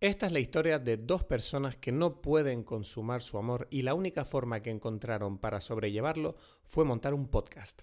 Esta es la historia de dos personas que no pueden consumar su amor y la única forma que encontraron para sobrellevarlo fue montar un podcast.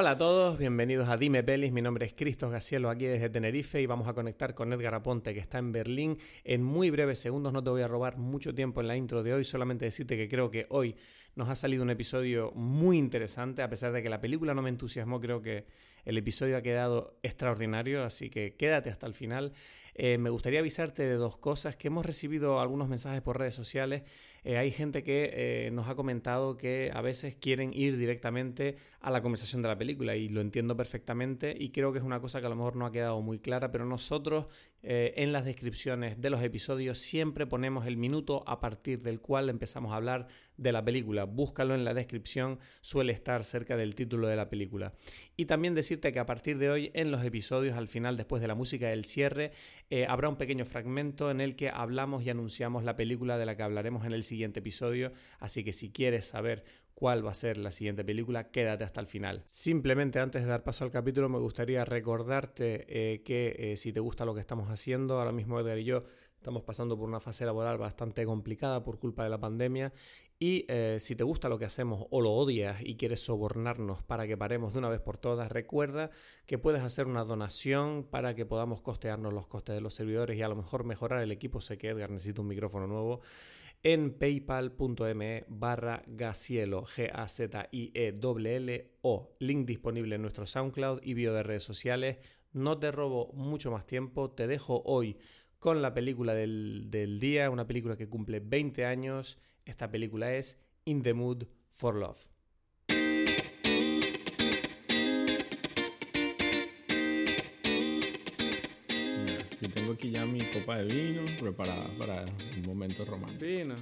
Hola a todos, bienvenidos a Dime Pelis. Mi nombre es Cristos Gacielo aquí desde Tenerife y vamos a conectar con Edgar Aponte que está en Berlín en muy breves segundos. No te voy a robar mucho tiempo en la intro de hoy, solamente decirte que creo que hoy nos ha salido un episodio muy interesante. A pesar de que la película no me entusiasmó, creo que el episodio ha quedado extraordinario, así que quédate hasta el final. Eh, me gustaría avisarte de dos cosas, que hemos recibido algunos mensajes por redes sociales. Eh, hay gente que eh, nos ha comentado que a veces quieren ir directamente a la conversación de la película y lo entiendo perfectamente y creo que es una cosa que a lo mejor no ha quedado muy clara, pero nosotros en las descripciones de los episodios siempre ponemos el minuto a partir del cual empezamos a hablar de la película. Búscalo en la descripción, suele estar cerca del título de la película. Y también decirte que a partir de hoy en los episodios, al final, después de la música del cierre, eh, habrá un pequeño fragmento en el que hablamos y anunciamos la película de la que hablaremos en el siguiente episodio, así que si quieres saber cuál va a ser la siguiente película, quédate hasta el final. Simplemente antes de dar paso al capítulo me gustaría recordarte eh, que eh, si te gusta lo que estamos haciendo, ahora mismo Edgar y yo Estamos pasando por una fase laboral bastante complicada por culpa de la pandemia y eh, si te gusta lo que hacemos o lo odias y quieres sobornarnos para que paremos de una vez por todas, recuerda que puedes hacer una donación para que podamos costearnos los costes de los servidores y a lo mejor mejorar el equipo. Sé que Edgar necesita un micrófono nuevo en paypal.me barra gacielo, G-A-Z-I-E-L-L-O. Link disponible en nuestro SoundCloud y bio de redes sociales. No te robo mucho más tiempo, te dejo hoy con la película del, día, una película que cumple 20 años. Esta película es In the Mood for Love. Yo tengo aquí ya mi copa de vino preparada para un momento romántico. Vino.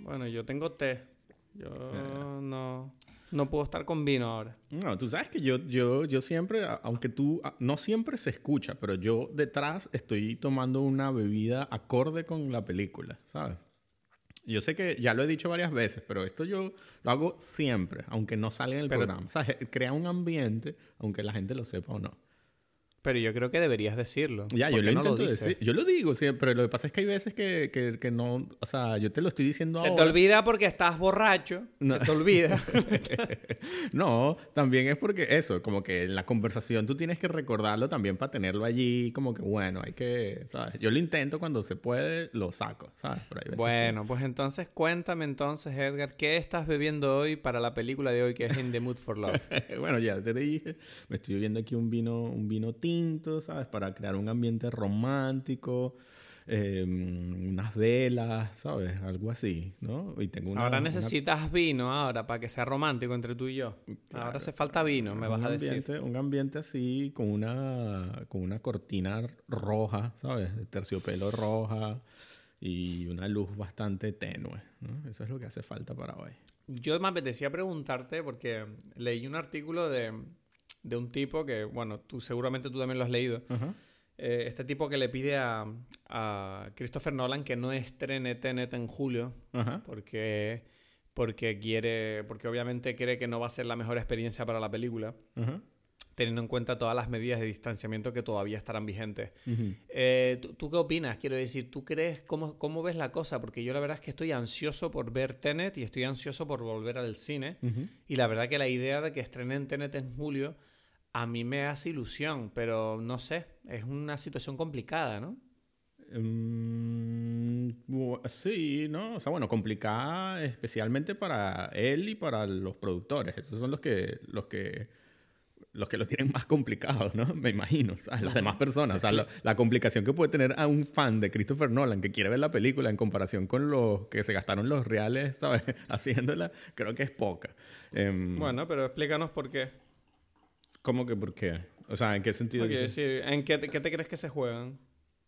Bueno, yo tengo té. Yo no no puedo estar con vino ahora. No, tú sabes que yo, yo, yo siempre, aunque tú, no siempre se escucha, pero yo detrás estoy tomando una bebida acorde con la película, ¿sabes? Yo sé que ya lo he dicho varias veces, pero esto yo lo hago siempre, aunque no salga en el programa. ¿Sabes? Crea un ambiente, aunque la gente lo sepa o no. Pero yo creo que deberías decirlo. Ya, yo lo intento decir. Yo lo digo siempre, lo que pasa es que hay veces que, que, que no... O sea, yo te lo estoy diciendo Se ahora. Se te olvida porque estás borracho. No. Se te olvida. no, también es porque eso, como que en la conversación tú tienes que recordarlo también para tenerlo allí, como que bueno, hay que... ¿sabes? Yo lo intento cuando se puede, lo saco, ¿sabes? bueno, pues entonces cuéntame entonces, Edgar, ¿qué estás bebiendo hoy para la película de hoy que es In the Mood for Love? bueno, ya te dije, me estoy bebiendo aquí un vino, un vino tinto ¿sabes? Para crear un ambiente romántico, em, unas velas, ¿sabes? Algo así, ¿no? Y tengo ahora necesitas vino ahora para que sea romántico entre tú y yo. Ahora hace falta vino, me vas a decir. Un ambiente así con una, con una cortina roja, ¿sabes? De terciopelo roja y una luz bastante tenue, ¿no? Eso es lo que hace falta para hoy. Yo me apetecía preguntarte porque leí un artículo de de un tipo que, bueno, tú seguramente tú también lo has leído. Eh, este tipo que le pide a, a, Christopher Nolan que no estrene Tenet en julio porque, porque quiere, porque obviamente cree que no va a ser la mejor experiencia para la película. Teniendo en cuenta todas las medidas de distanciamiento que todavía estarán vigentes. Eh, ¿tú, qué opinas? Quiero decir, ¿tú crees cómo, cómo ves la cosa? Porque yo la verdad es que estoy ansioso por ver Tenet y estoy ansioso por volver al cine. Y la verdad que la idea de que estrenen Tenet en julio a mí me hace ilusión, pero no sé, es una situación complicada, ¿no? Mm, sí, ¿no? O sea, bueno, complicada especialmente para él y para los productores. Esos son los que, los que, los que lo tienen más complicado, ¿no? Me imagino. Las demás personas. O sea, la, complicación que puede tener a un fan de Christopher Nolan que quiere ver la película en comparación con los que se gastaron los reales, ¿sabes? Haciéndola, creo que es poca. Em, bueno, pero explícanos por qué. ¿Cómo que por qué? O sea, ¿en qué sentido? ¿En qué te, qué te crees que se juegan?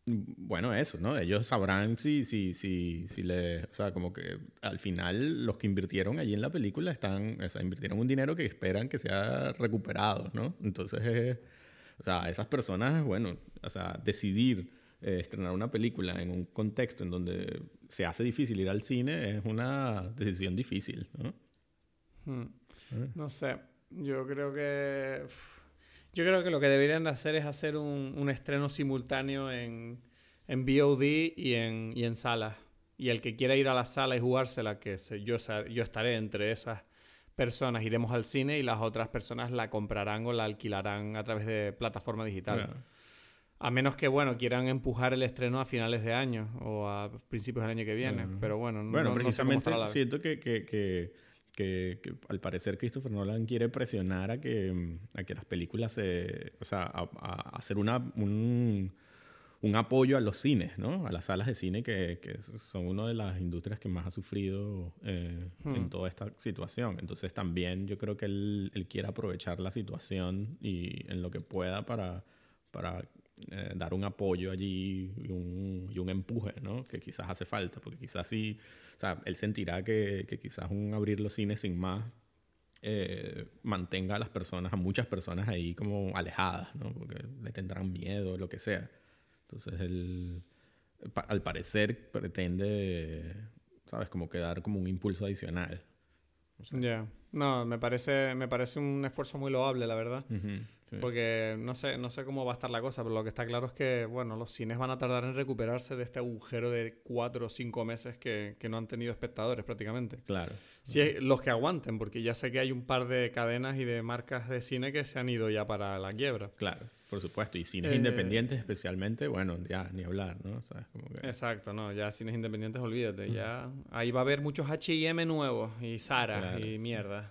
Bueno, eso, ¿no? Ellos sabrán si, si, si, si le... O sea, como que al final los que invirtieron allí en la película están... O sea, invirtieron un dinero que esperan que sea recuperado, ¿no? Entonces O sea, esas personas, bueno, o sea, decidir eh, estrenar una película en un contexto en donde se hace difícil ir al cine es una decisión difícil, ¿no? Hmm. No sé, yo creo que... Yo creo que lo que deberían hacer es hacer un, un estreno simultáneo en, en VOD y en, y en salas. Y el que quiera ir a la sala y jugársela, que yo, yo estaré entre esas personas, iremos al cine y las otras personas la comprarán o la alquilarán a través de plataforma digital. A menos que, bueno, quieran empujar el estreno a finales de año o a principios del año que viene. Pero bueno, bueno no, precisamente siento que, que, que, que, al parecer Christopher Nolan quiere presionar a que, a que las películas se... O sea, a, a hacer una, un, un apoyo a los cines, ¿no? A las salas de cine que, que son una de las industrias que más ha sufrido eh, en hmm. toda esta situación. Entonces también yo creo que él, él quiere aprovechar la situación y en lo que pueda para, para eh, dar un apoyo allí y un, y un, empuje, ¿no? Que quizás hace falta, porque quizás sí, o sea, él sentirá que, que quizás un abrir los cines sin más eh, mantenga a las personas, a muchas personas ahí como alejadas, ¿no? Porque le tendrán miedo, lo que sea. Entonces él, al parecer, pretende, ¿sabes? Como que dar como un impulso adicional. Ya. No, me parece, me parece un esfuerzo muy loable, la verdad. Porque no sé, no sé cómo va a estar la cosa, pero lo que está claro es que, bueno, los cines van a tardar en recuperarse de este agujero de cuatro o cinco meses que, que no han tenido espectadores prácticamente. Claro. Si los que aguanten, porque ya sé que hay un par de cadenas y de marcas de cine que se han ido ya para la quiebra. Claro, por supuesto. Y cines eh, independientes especialmente, bueno, ya ni hablar, ¿no? Exacto, no, ya cines independientes, olvídate. Ya ahí va a haber muchos H&M nuevos y Zara y mierda.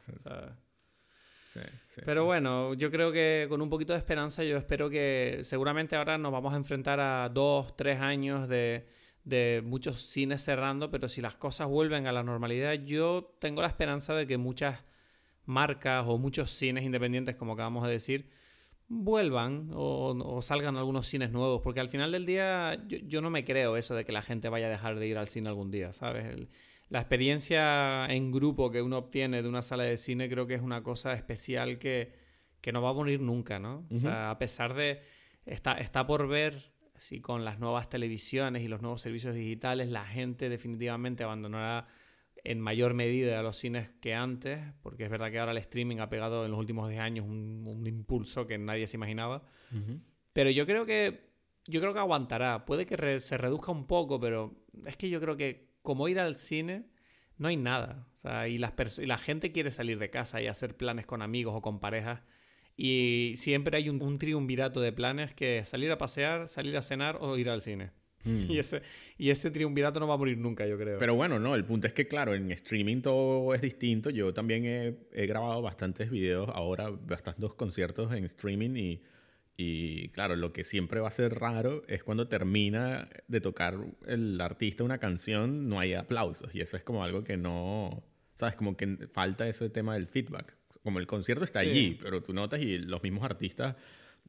Pero bueno, yo creo que con un poquito de esperanza, yo espero que seguramente ahora nos vamos a enfrentar a dos, tres años de, de muchos cines cerrando, pero si las cosas vuelven a la normalidad, yo tengo la esperanza de que muchas marcas o muchos cines independientes, como acabamos de decir, vuelvan o, salgan algunos cines nuevos, porque al final del día yo, yo, no me creo eso de que la gente vaya a dejar de ir al cine algún día, ¿sabes? El, la experiencia en grupo que uno obtiene de una sala de cine creo que es una cosa especial que, no va a morir nunca, ¿no? O sea, a pesar de... Está, está por ver si con las nuevas televisiones y los nuevos servicios digitales la gente definitivamente abandonará en mayor medida los cines que antes, porque es verdad que ahora el streaming ha pegado en los últimos 10 años un, impulso que nadie se imaginaba. Pero yo creo que yo creo que aguantará. Puede que se reduzca un poco, pero es que yo creo que como ir al cine, no hay nada. O sea, y, las y la gente quiere salir de casa y hacer planes con amigos o con parejas. Y siempre hay un, triunvirato de planes que salir a pasear, salir a cenar o ir al cine. Hmm. Y, ese, y ese triunvirato no va a morir nunca, yo creo. Pero bueno, no, el punto es que, claro, en streaming todo es distinto. Yo también he, he grabado bastantes videos ahora, bastantes conciertos en streaming y y claro, lo que siempre va a ser raro es cuando termina de tocar el artista una canción, no hay aplausos. Y eso es como algo que no, ¿sabes? Como que falta ese tema del feedback. Como el concierto está allí, pero tú notas y los mismos artistas,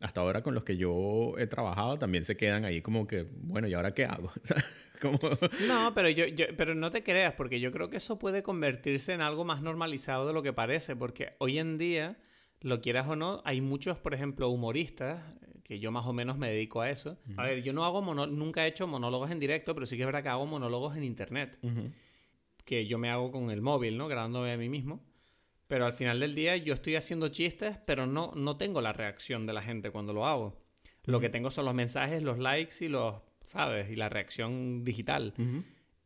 hasta ahora con los que yo he trabajado, también se quedan ahí como que, bueno, ¿y ahora qué hago? como... No, pero, yo, yo, pero no te creas, porque yo creo que eso puede convertirse en algo más normalizado de lo que parece, porque hoy en día lo quieras o no, hay muchos, por ejemplo, humoristas, que yo más o menos me dedico a eso. A ver, yo no hago nunca he hecho monólogos en directo, pero sí que es verdad que hago monólogos en internet. Que yo me hago con el móvil, ¿no? Grabándome a mí mismo. Pero al final del día yo estoy haciendo chistes, pero no, no tengo la reacción de la gente cuando lo hago. Lo que tengo son los mensajes, los likes y los, ¿sabes? Y la reacción digital.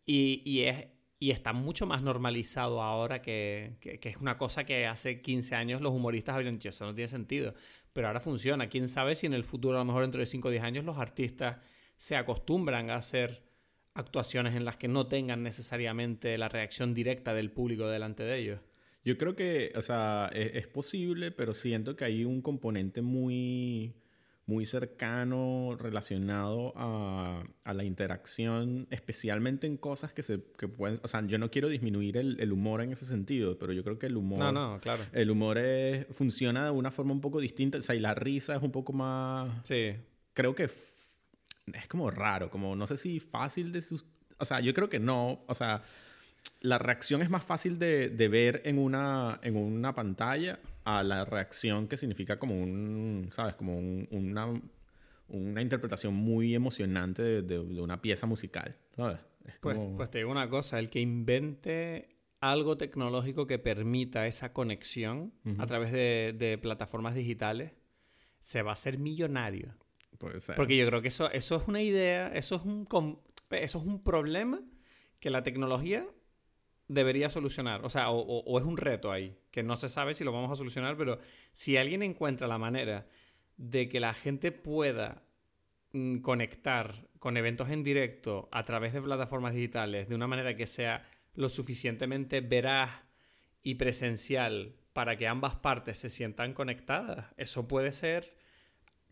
y, y es, y está mucho más normalizado ahora que, que, es una cosa que hace 15 años los humoristas habrían dicho, eso no tiene sentido, pero ahora funciona. ¿Quién sabe si en el futuro, a lo mejor dentro de 5 o 10 años, los artistas se acostumbran a hacer actuaciones en las que no tengan necesariamente la reacción directa del público delante de ellos? Yo creo que, o sea, es, es posible, pero siento que hay un componente muy muy cercano relacionado a, a, la interacción, especialmente en cosas que se que pueden... O sea, yo no quiero disminuir el, el, humor en ese sentido, pero yo creo que el humor... No, no, claro. El humor es, funciona de una forma un poco distinta. O sea, y la risa es un poco más... Sí. Creo que es como raro, como no sé si fácil de... Sus, o sea, yo creo que no. O sea la reacción es más fácil de, de, ver en una, en una pantalla a la reacción que significa como un, ¿sabes? Como un, una, una interpretación muy emocionante de, de, una pieza musical, ¿sabes? pues, pues te digo una cosa, el que invente algo tecnológico que permita esa conexión a través de, plataformas digitales, se va a hacer millonario. Puede ser. Porque yo creo que eso, eso es una idea, eso es un, eso es un problema que la tecnología debería solucionar. O sea, o, es un reto ahí, que no se sabe si lo vamos a solucionar, pero si alguien encuentra la manera de que la gente pueda mm, conectar con eventos en directo a través de plataformas digitales de una manera que sea lo suficientemente veraz y presencial para que ambas partes se sientan conectadas, eso puede ser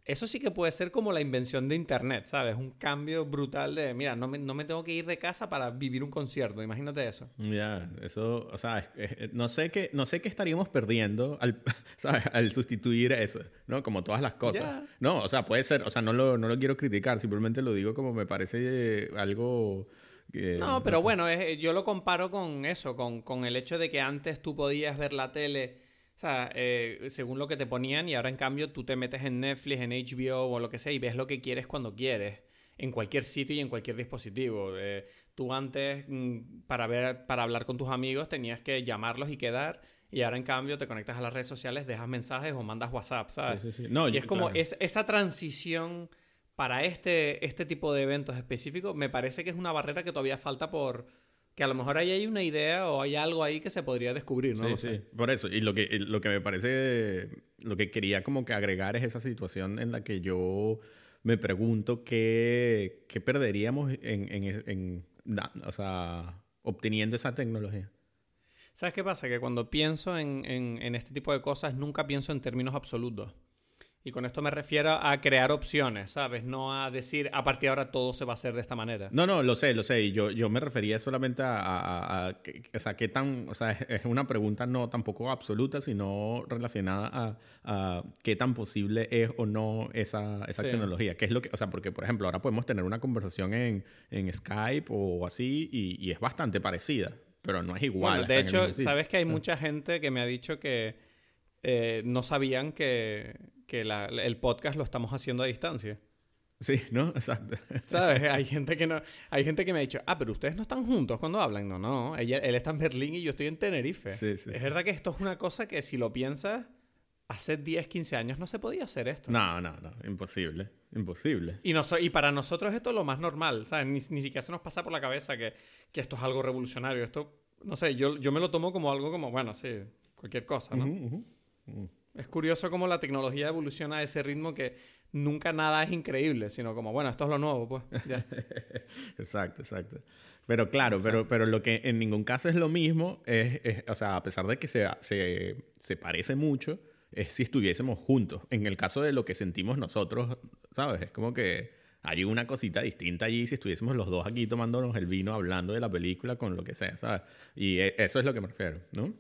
eso sí que puede ser como la invención de Internet, ¿sabes? Un cambio brutal de, mira, no me, no me tengo que ir de casa para vivir un concierto, imagínate eso. Ya, eso, o sea, no, sé qué, no sé qué estaríamos perdiendo al, ¿sabes? al sustituir eso, ¿no? Como todas las cosas. No, o sea, puede ser, o sea, no lo, no lo quiero criticar, simplemente lo digo como me parece algo... no, pero bueno, yo lo comparo con eso, con, con el hecho de que antes tú podías ver la tele o sea, eh, según lo que te ponían y ahora en cambio tú te metes en Netflix, en HBO o lo que sea y ves lo que quieres cuando quieres, en cualquier sitio y en cualquier dispositivo. Eh, tú antes, mm, para, ver, para hablar con tus amigos, tenías que llamarlos y quedar. Y ahora en cambio te conectas a las redes sociales, dejas mensajes o mandas WhatsApp, ¿sabes? Sí, sí, sí. No, y es como es, esa transición para este, este tipo de eventos específicos, me parece que es una barrera que todavía falta por, que a lo mejor ahí hay una idea o hay algo ahí que se podría descubrir, ¿no? Sí, sí, por eso. Y lo que, lo que me parece, lo que quería como que agregar es esa situación en la que yo me pregunto qué, qué perderíamos en, en, en, o sea, obteniendo esa tecnología. ¿Sabes qué pasa? Que cuando pienso en, en este tipo de cosas nunca pienso en términos absolutos. Y con esto me refiero a crear opciones, ¿sabes? No a decir, a partir de ahora todo se va a hacer de esta manera. No, no, lo sé, lo sé. Y yo, yo me refería solamente a, o sea, qué tan, o sea, es una pregunta no tampoco absoluta, sino relacionada a, qué tan posible es o no esa, esa tecnología. ¿Qué es lo que, o sea, porque, por ejemplo, ahora podemos tener una conversación en, en Skype o así y, y, es bastante parecida, pero no es igual. Bueno, de hecho, sabes que hay mucha gente que me ha dicho que eh, no sabían que que el podcast lo estamos haciendo a distancia. Sí, ¿no? Exacto. ¿Sabes? Hay gente que no, hay gente que me ha dicho, ah, pero ustedes no están juntos cuando hablan. No, no. Ella, él está en Berlín y yo estoy en Tenerife. Sí, sí. Es verdad que esto es una cosa que si lo piensas, hace 10, 15 años no se podía hacer esto. No, no, no. Imposible. Imposible. Y, no, y para nosotros esto es lo más normal. ¿Sabes? Ni, ni siquiera se nos pasa por la cabeza que, que, esto es algo revolucionario. Esto, no sé, yo, yo me lo tomo como algo como, bueno, sí, cualquier cosa, ¿no? Es curioso cómo la tecnología evoluciona a ese ritmo que nunca nada es increíble, sino como, bueno, esto es lo nuevo, pues. exacto, exacto. Pero claro, Pero, pero lo que en ningún caso es lo mismo es, o sea, a pesar de que se, se, se parece mucho, es si estuviésemos juntos. En el caso de lo que sentimos nosotros, ¿sabes? Es como que hay una cosita distinta allí si estuviésemos los dos aquí tomándonos el vino, hablando de la película, con lo que sea, ¿sabes? Y e, eso es lo que me refiero, ¿no?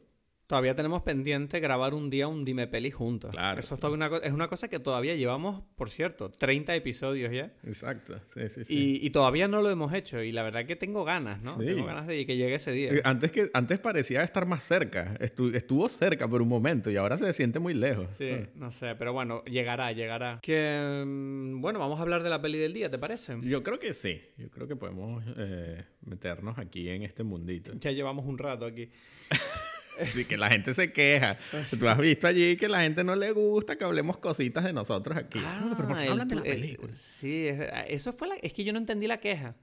Todavía tenemos pendiente grabar un día un Dime Peli juntos. Claro. Eso es, una, es una cosa que todavía llevamos, por cierto, 30 episodios ya. Exacto, sí, sí, sí. Y, y todavía no lo hemos hecho. Y la verdad que tengo ganas, ¿no? Tengo ganas de que llegue ese día. Eh, antes, que, antes parecía estar más cerca. estuvo cerca por un momento y ahora se siente muy lejos. Sí, ah. no sé. Pero bueno, llegará, llegará. Que, mm, bueno, vamos a hablar de la peli del día, ¿te parece? Yo creo que sí. Yo creo que podemos eh, meternos aquí en este mundito. Ya llevamos un rato aquí. Así que la gente se queja. Tú has visto allí que la gente no le gusta que hablemos cositas de nosotros aquí. Ah, pero ¿por qué hablan de la película? sí, eso fue la, es que yo no entendí la queja.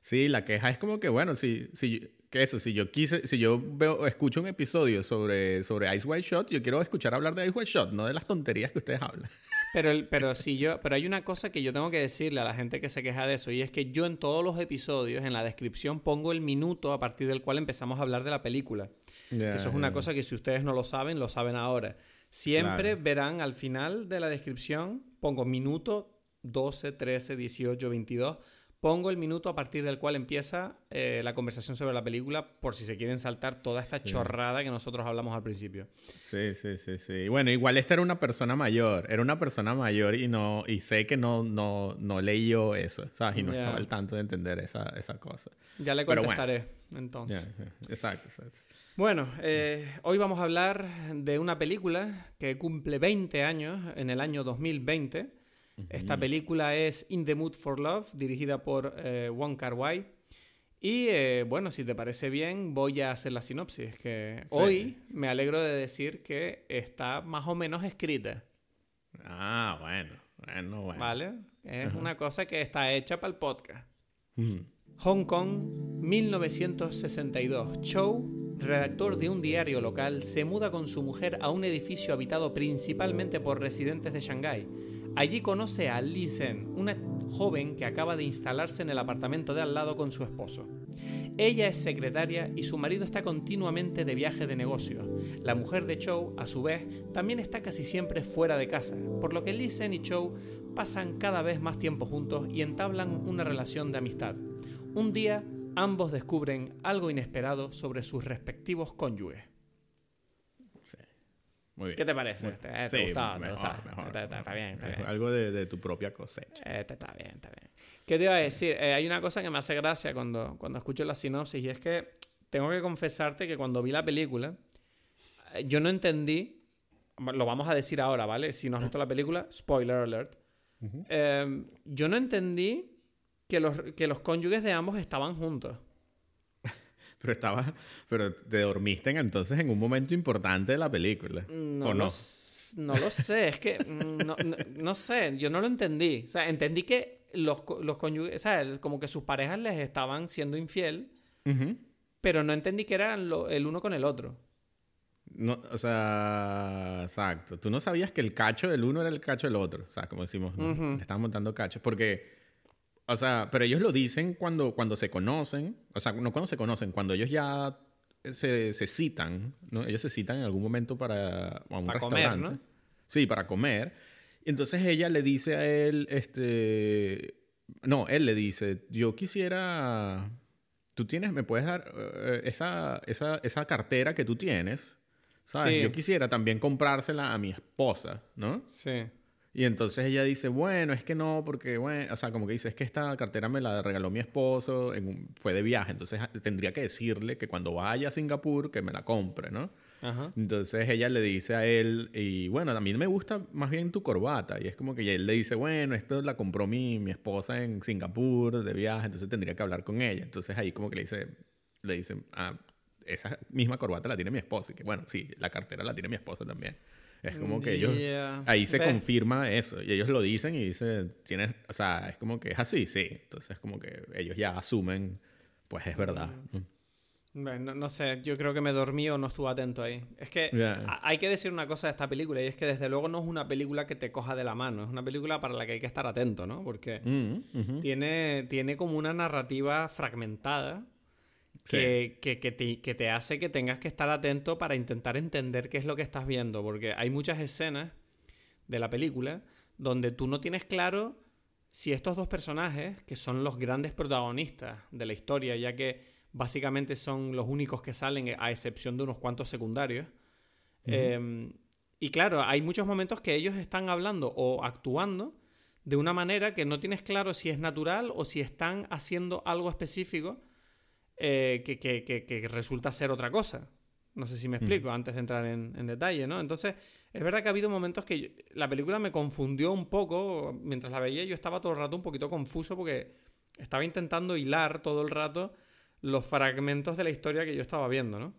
Sí, la queja es como que, bueno, si, si, que eso, si yo quise, si yo veo, escucho un episodio sobre, sobre Ice White Shot, yo quiero escuchar hablar de Ice White Shot, no de las tonterías que ustedes hablan. Pero, pero, si yo, pero hay una cosa que yo tengo que decirle a la gente que se queja de eso, y es que yo en todos los episodios, en la descripción, pongo el minuto a partir del cual empezamos a hablar de la película. Que eso es una cosa que si ustedes no lo saben, lo saben ahora. Siempre verán al final de la descripción, pongo minuto 12, 13, 18, 22 pongo el minuto a partir del cual empieza eh, la conversación sobre la película, por si se quieren saltar toda esta chorrada que nosotros hablamos al principio. Sí, sí, sí, sí. Bueno, igual esta era una persona mayor, era una persona mayor y no y sé que no, no, no leyó eso, ¿sabes? Y no estaba al tanto de entender esa, esa cosa. Ya le contestaré, entonces. Exacto, exacto. Bueno, eh, hoy vamos a hablar de una película que cumple 20 años en el año 2020 esta película es In the Mood for Love, dirigida por eh, Wong Kar Wai. Y eh, bueno, si te parece bien, voy a hacer la sinopsis. Que hoy me alegro de decir que está más o menos escrita. Ah, bueno, bueno, bueno. Vale, es una cosa que está hecha para el podcast. Hong Kong, 1962. Chow, redactor de un diario local, se muda con su mujer a un edificio habitado principalmente por residentes de Shanghái Allí conoce a Li Zhen, una joven que acaba de instalarse en el apartamento de al lado con su esposo. Ella es secretaria y su marido está continuamente de viaje de negocios. La mujer de Chow, a su vez, también está casi siempre fuera de casa, por lo que Li Zhen y Chow pasan cada vez más tiempo juntos y entablan una relación de amistad. Un día, ambos descubren algo inesperado sobre sus respectivos cónyuges. ¿Qué te parece? ¿Te, ha gustado? está, bien, está bien. Algo de, tu propia cosecha. Este está bien, está bien. ¿Qué te iba a decir? Eh, hay una cosa que me hace gracia cuando, cuando escucho la sinopsis y es que tengo que confesarte que cuando vi la película, eh, yo no entendí, lo vamos a decir ahora, ¿vale? Si no has visto la película, spoiler alert. Em, yo no entendí que los, que los cónyuges de ambos estaban juntos. Pero estaba, pero te dormiste entonces en un momento importante de la película. No, ¿o no? Lo, no lo sé, es que mm, no, no, sé, yo no lo entendí. O sea, entendí que los, los cónyuges, o sea, como que sus parejas les estaban siendo infiel, pero no entendí que eran el uno con el otro. No, o sea, exacto. Tú no sabías que el cacho del uno era el cacho del otro. O sea, como decimos, ¿no? le estaban montando cachos. Porque o sea, pero ellos lo dicen cuando, cuando se conocen, o sea, no cuando se conocen, cuando ellos ya se, se citan, ¿no? Ellos se citan en algún momento para un para Comer, ¿no? Sí, para comer. Entonces ella le dice a él, este, no, él le dice, yo quisiera, tú tienes, me puedes dar eh, esa, esa, esa, cartera que tú tienes, ¿sabes? Yo quisiera también comprársela a mi esposa, ¿no? Sí. Y entonces ella dice, bueno, es que no, porque, bueno, o sea, como que dice, es que esta cartera me la regaló mi esposo, en fue de viaje, entonces tendría que decirle que cuando vaya a Singapur, que me la compre, ¿no? Ajá. Entonces ella le dice a él, y bueno, a mí me gusta más bien tu corbata. Y es como que él le dice, bueno, esto la compró mi, mi esposa en Singapur de viaje, entonces tendría que hablar con ella. Entonces ahí como que le dice, le dice, ah, esa misma corbata la tiene mi esposa. Y que bueno, sí, la cartera la tiene mi esposa también. Es como que ellos... Ahí se confirma eso. Y ellos lo dicen y dicen, tienes... O sea, es como que es así, sí. Entonces es como que ellos ya asumen, pues es verdad. Bueno, no sé, yo creo que me dormí o no estuve atento ahí. Es que hay que decir una cosa de esta película y es que desde luego no es una película que te coja de la mano, es una película para la que hay que estar atento, ¿no? Porque mm, tiene, tiene como una narrativa fragmentada que, que, te, hace que tengas que estar atento para intentar entender qué es lo que estás viendo, porque hay muchas escenas de la película donde tú no tienes claro si estos dos personajes, que son los grandes protagonistas de la historia, ya que básicamente son los únicos que salen a excepción de unos cuantos secundarios, em, y claro, hay muchos momentos que ellos están hablando o actuando de una manera que no tienes claro si es natural o si están haciendo algo específico eh, que, resulta ser otra cosa. No sé si me explico, antes de entrar en, detalle, ¿no? Entonces, es verdad que ha habido momentos que la película me confundió un poco. Mientras la veía, yo estaba todo el rato un poquito confuso porque estaba intentando hilar todo el rato los fragmentos de la historia que yo estaba viendo, ¿no?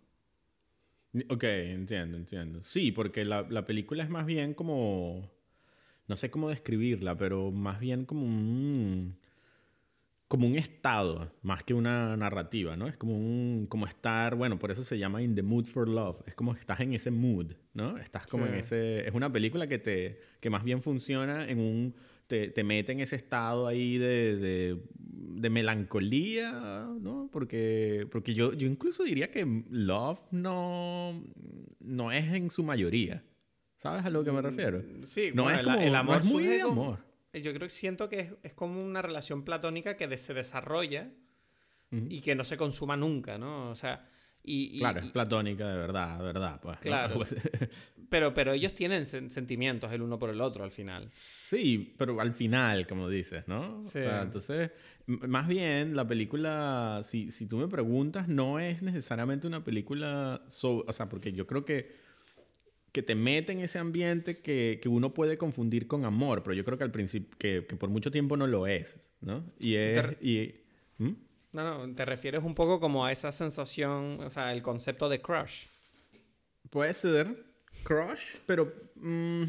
Ok, entiendo, entiendo. Sí, porque la, la película es más bien como. No sé cómo describirla, pero más bien como un como un estado más que una narrativa, ¿no? Es como un como estar, bueno, por eso se llama In the Mood for Love, es como estás en ese mood, ¿no? Estás como en ese es una película que te que más bien funciona en un te, te mete en ese estado ahí de, de, de, melancolía, ¿no? Porque porque yo yo incluso diría que Love no no es en su mayoría. ¿Sabes a lo que me refiero? Sí, no es como, el, amor muy de amor. Yo creo que siento que es, como una relación platónica que se desarrolla y que no se consuma nunca, ¿no? O sea, y, claro, es platónica de verdad, de verdad. Pues, claro. pero, pero ellos tienen sentimientos el uno por el otro al final. Sí, pero al final, como dices, ¿no? O sea, entonces, más bien, la película, si, si tú me preguntas, no es necesariamente una película, o sea, porque yo creo que, que te mete en ese ambiente que, que, uno puede confundir con amor, pero yo creo que al principio, que, que por mucho tiempo no lo es, ¿no? Y es... Y, ¿Mm? No, no, te refieres un poco como a esa sensación, o sea, el concepto de crush. Puede ser crush, pero mm,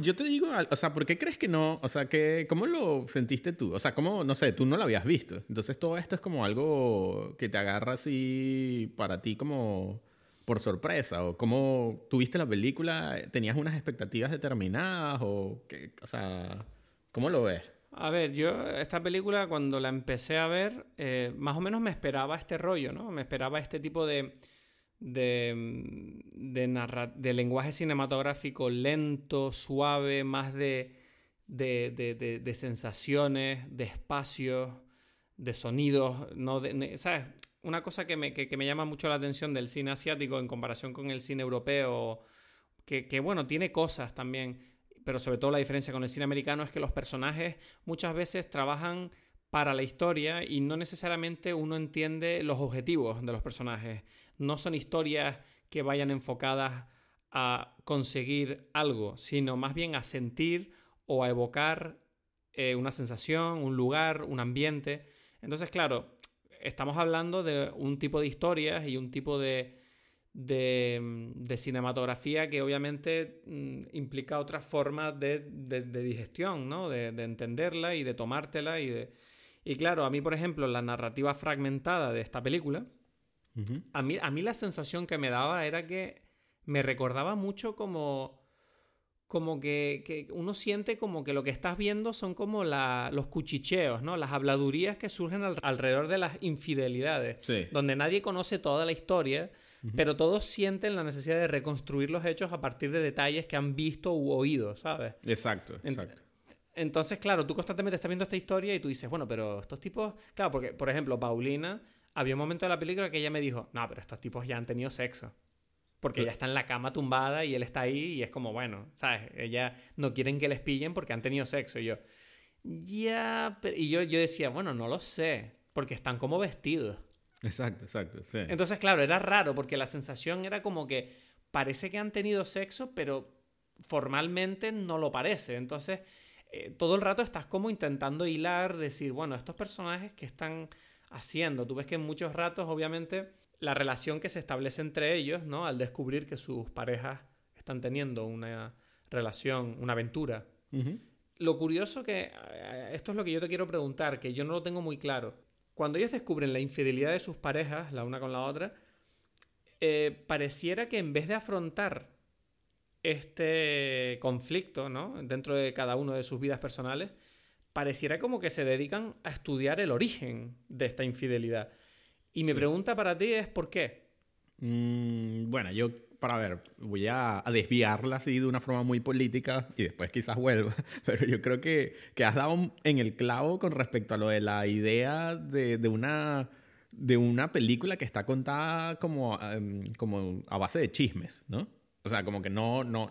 yo te digo, o sea, ¿por qué crees que no? O sea, que, ¿cómo lo sentiste tú? O sea, ¿cómo, no sé, tú no lo habías visto? Entonces todo esto es como algo que te agarra así para ti como por sorpresa o cómo tuviste la película, tenías unas expectativas determinadas o, que, o sea, ¿cómo lo ves? A ver, yo esta película cuando la empecé a ver, eh, más o menos me esperaba este rollo, ¿no? Me esperaba este tipo de, de, de, lenguaje cinematográfico lento, suave, más de, de, sensaciones, de espacios, de sonidos, ¿no? ¿Sabes? Una cosa que me, que me, llama mucho la atención del cine asiático en comparación con el cine europeo, que, que bueno, tiene cosas también pero sobre todo la diferencia con el cine americano es que los personajes muchas veces trabajan para la historia y no necesariamente uno entiende los objetivos de los personajes. No son historias que vayan enfocadas a conseguir algo, sino más bien a sentir o a evocar eh, una sensación, un lugar, un ambiente. Entonces, claro, estamos hablando de un tipo de historias y un tipo de, de, cinematografía que obviamente mm, implica otras formas de, digestión, ¿no? De, entenderla y de tomártela y de... Y claro, a mí, por ejemplo, la narrativa fragmentada de esta película, a, mí, a mí la sensación que me daba era que me recordaba mucho como como que, uno siente como que lo que estás viendo son como los cuchicheos, ¿no? Las habladurías que surgen alrededor de las infidelidades, donde nadie conoce toda la historia, pero todos sienten la necesidad de reconstruir los hechos a partir de detalles que han visto u oído, ¿sabes? Exacto, exacto. Entonces, claro, tú constantemente estás viendo esta historia y tú dices, bueno, pero estos tipos, claro, porque, por ejemplo, Paulina, había un momento de la película que ella me dijo, no, pero estos tipos ya han tenido sexo. Porque ella está en la cama tumbada y él está ahí y es como, bueno, ¿sabes? Ella no quieren que les pillen porque han tenido sexo. Y yo, ya, y yo, yo decía, bueno, no lo sé, porque están como vestidos. Exacto, exacto. Sí. Entonces, claro, era raro porque la sensación era como que parece que han tenido sexo, pero formalmente no lo parece. Entonces, eh, todo el rato estás como intentando hilar, decir, bueno, estos personajes que están haciendo. Tú ves que en muchos ratos, obviamente, la relación que se establece entre ellos, ¿no? Al descubrir que sus parejas están teniendo una relación, una aventura. Lo curioso que, eh, esto es lo que yo te quiero preguntar, que yo no lo tengo muy claro cuando ellos descubren la infidelidad de sus parejas, la una con la otra, eh, pareciera que en vez de afrontar este conflicto, ¿no? Dentro de cada uno de sus vidas personales, pareciera como que se dedican a estudiar el origen de esta infidelidad. Y mi pregunta para ti es ¿por qué? Mm, bueno, yo para ver, voy a, desviarla así de una forma muy política y después quizás vuelva, pero yo creo que, que has dado en el clavo con respecto a lo de la idea de, de una de una película que está contada como, em, como a base de chismes, ¿no? O sea, como que no, no,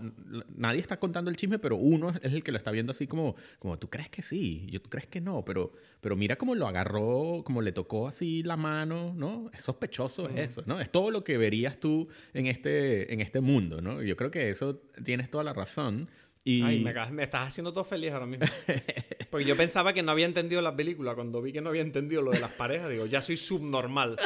nadie está contando el chisme, pero uno es el que lo está viendo así como, como tú crees que sí, yo tú crees que no, pero, pero mira cómo lo agarró, cómo le tocó así la mano, ¿no? Es sospechoso eso, ¿no? Es todo lo que verías tú en este, en este mundo, ¿no? Yo creo que eso tienes toda la razón. Y... Ay, me, me, estás haciendo todo feliz ahora mismo. Porque yo pensaba que no había entendido la película. Cuando vi que no había entendido lo de las parejas, digo, ya soy subnormal.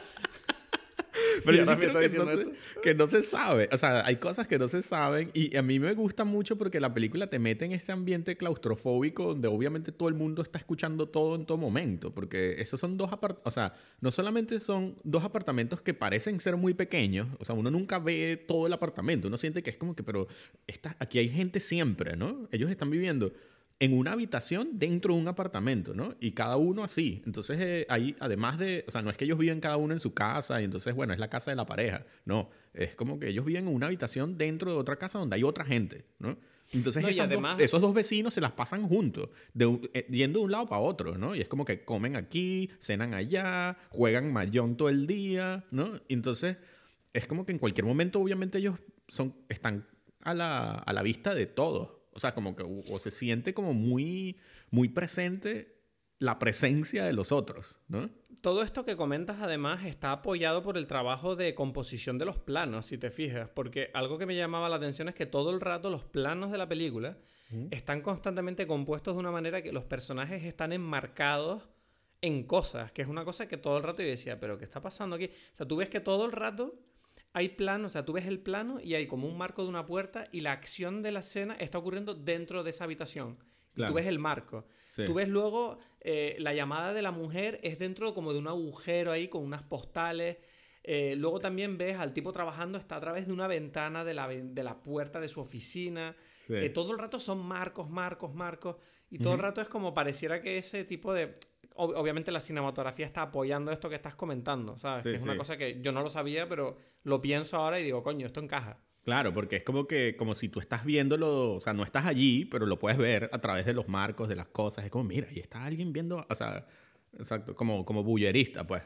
Pero yo creo que no, se, que no, se, sabe. O sea, hay cosas que no se saben y a mí me gusta mucho porque la película te mete en ese ambiente claustrofóbico donde obviamente todo el mundo está escuchando todo en todo momento. Porque esos son dos apartamentos, o sea, no solamente son dos apartamentos que parecen ser muy pequeños, o sea, uno nunca ve todo el apartamento, uno siente que es como que, pero está, aquí hay gente siempre, ¿no? Ellos están viviendo en una habitación dentro de un apartamento, ¿no? Y cada uno así. Entonces, eh, ahí, además de, o sea, no es que ellos viven cada uno en su casa y entonces, bueno, es la casa de la pareja. No, es como que ellos viven en una habitación dentro de otra casa donde hay otra gente, ¿no? Entonces No, dos- esos dos vecinos se las pasan juntos, de eh, yendo de un lado para otro, ¿no? Y es como que comen aquí, cenan allá, juegan mayón todo el día, ¿no? Y entonces es como que en cualquier momento obviamente ellos son, están a la, a la vista de todos. O sea, como que o, o se siente como muy, muy presente la presencia de los otros, ¿no? Todo esto que comentas además está apoyado por el trabajo de composición de los planos, si te fijas, porque algo que me llamaba la atención es que todo el rato los planos de la película están constantemente compuestos de una manera que los personajes están enmarcados en cosas, que es una cosa que todo el rato yo decía, pero ¿qué está pasando aquí? O sea, tú ves que todo el rato hay planos, o sea, tú ves el plano y hay como un marco de una puerta y la acción de la escena está ocurriendo dentro de esa habitación. Y Claro. tú ves el marco. Sí. Tú ves luego eh, la llamada de la mujer es dentro como de un agujero ahí con unas postales. Eh, luego también ves al tipo trabajando, está a través de una ventana de la, de la puerta de su oficina. Sí. Eh, todo el rato son marcos, marcos, marcos. Y todo el rato es como pareciera que ese tipo de... ob- obviamente la cinematografía está apoyando esto que estás comentando, ¿sabes? Sí, que es una cosa que yo no lo sabía, pero lo pienso ahora y digo, coño, esto encaja. Claro, porque es como que, como si tú estás viéndolo, o sea, no estás allí, pero lo puedes ver a través de los marcos, de las cosas. Es como, mira, ahí está alguien viendo, o sea, exacto, como, como bullerista, pues.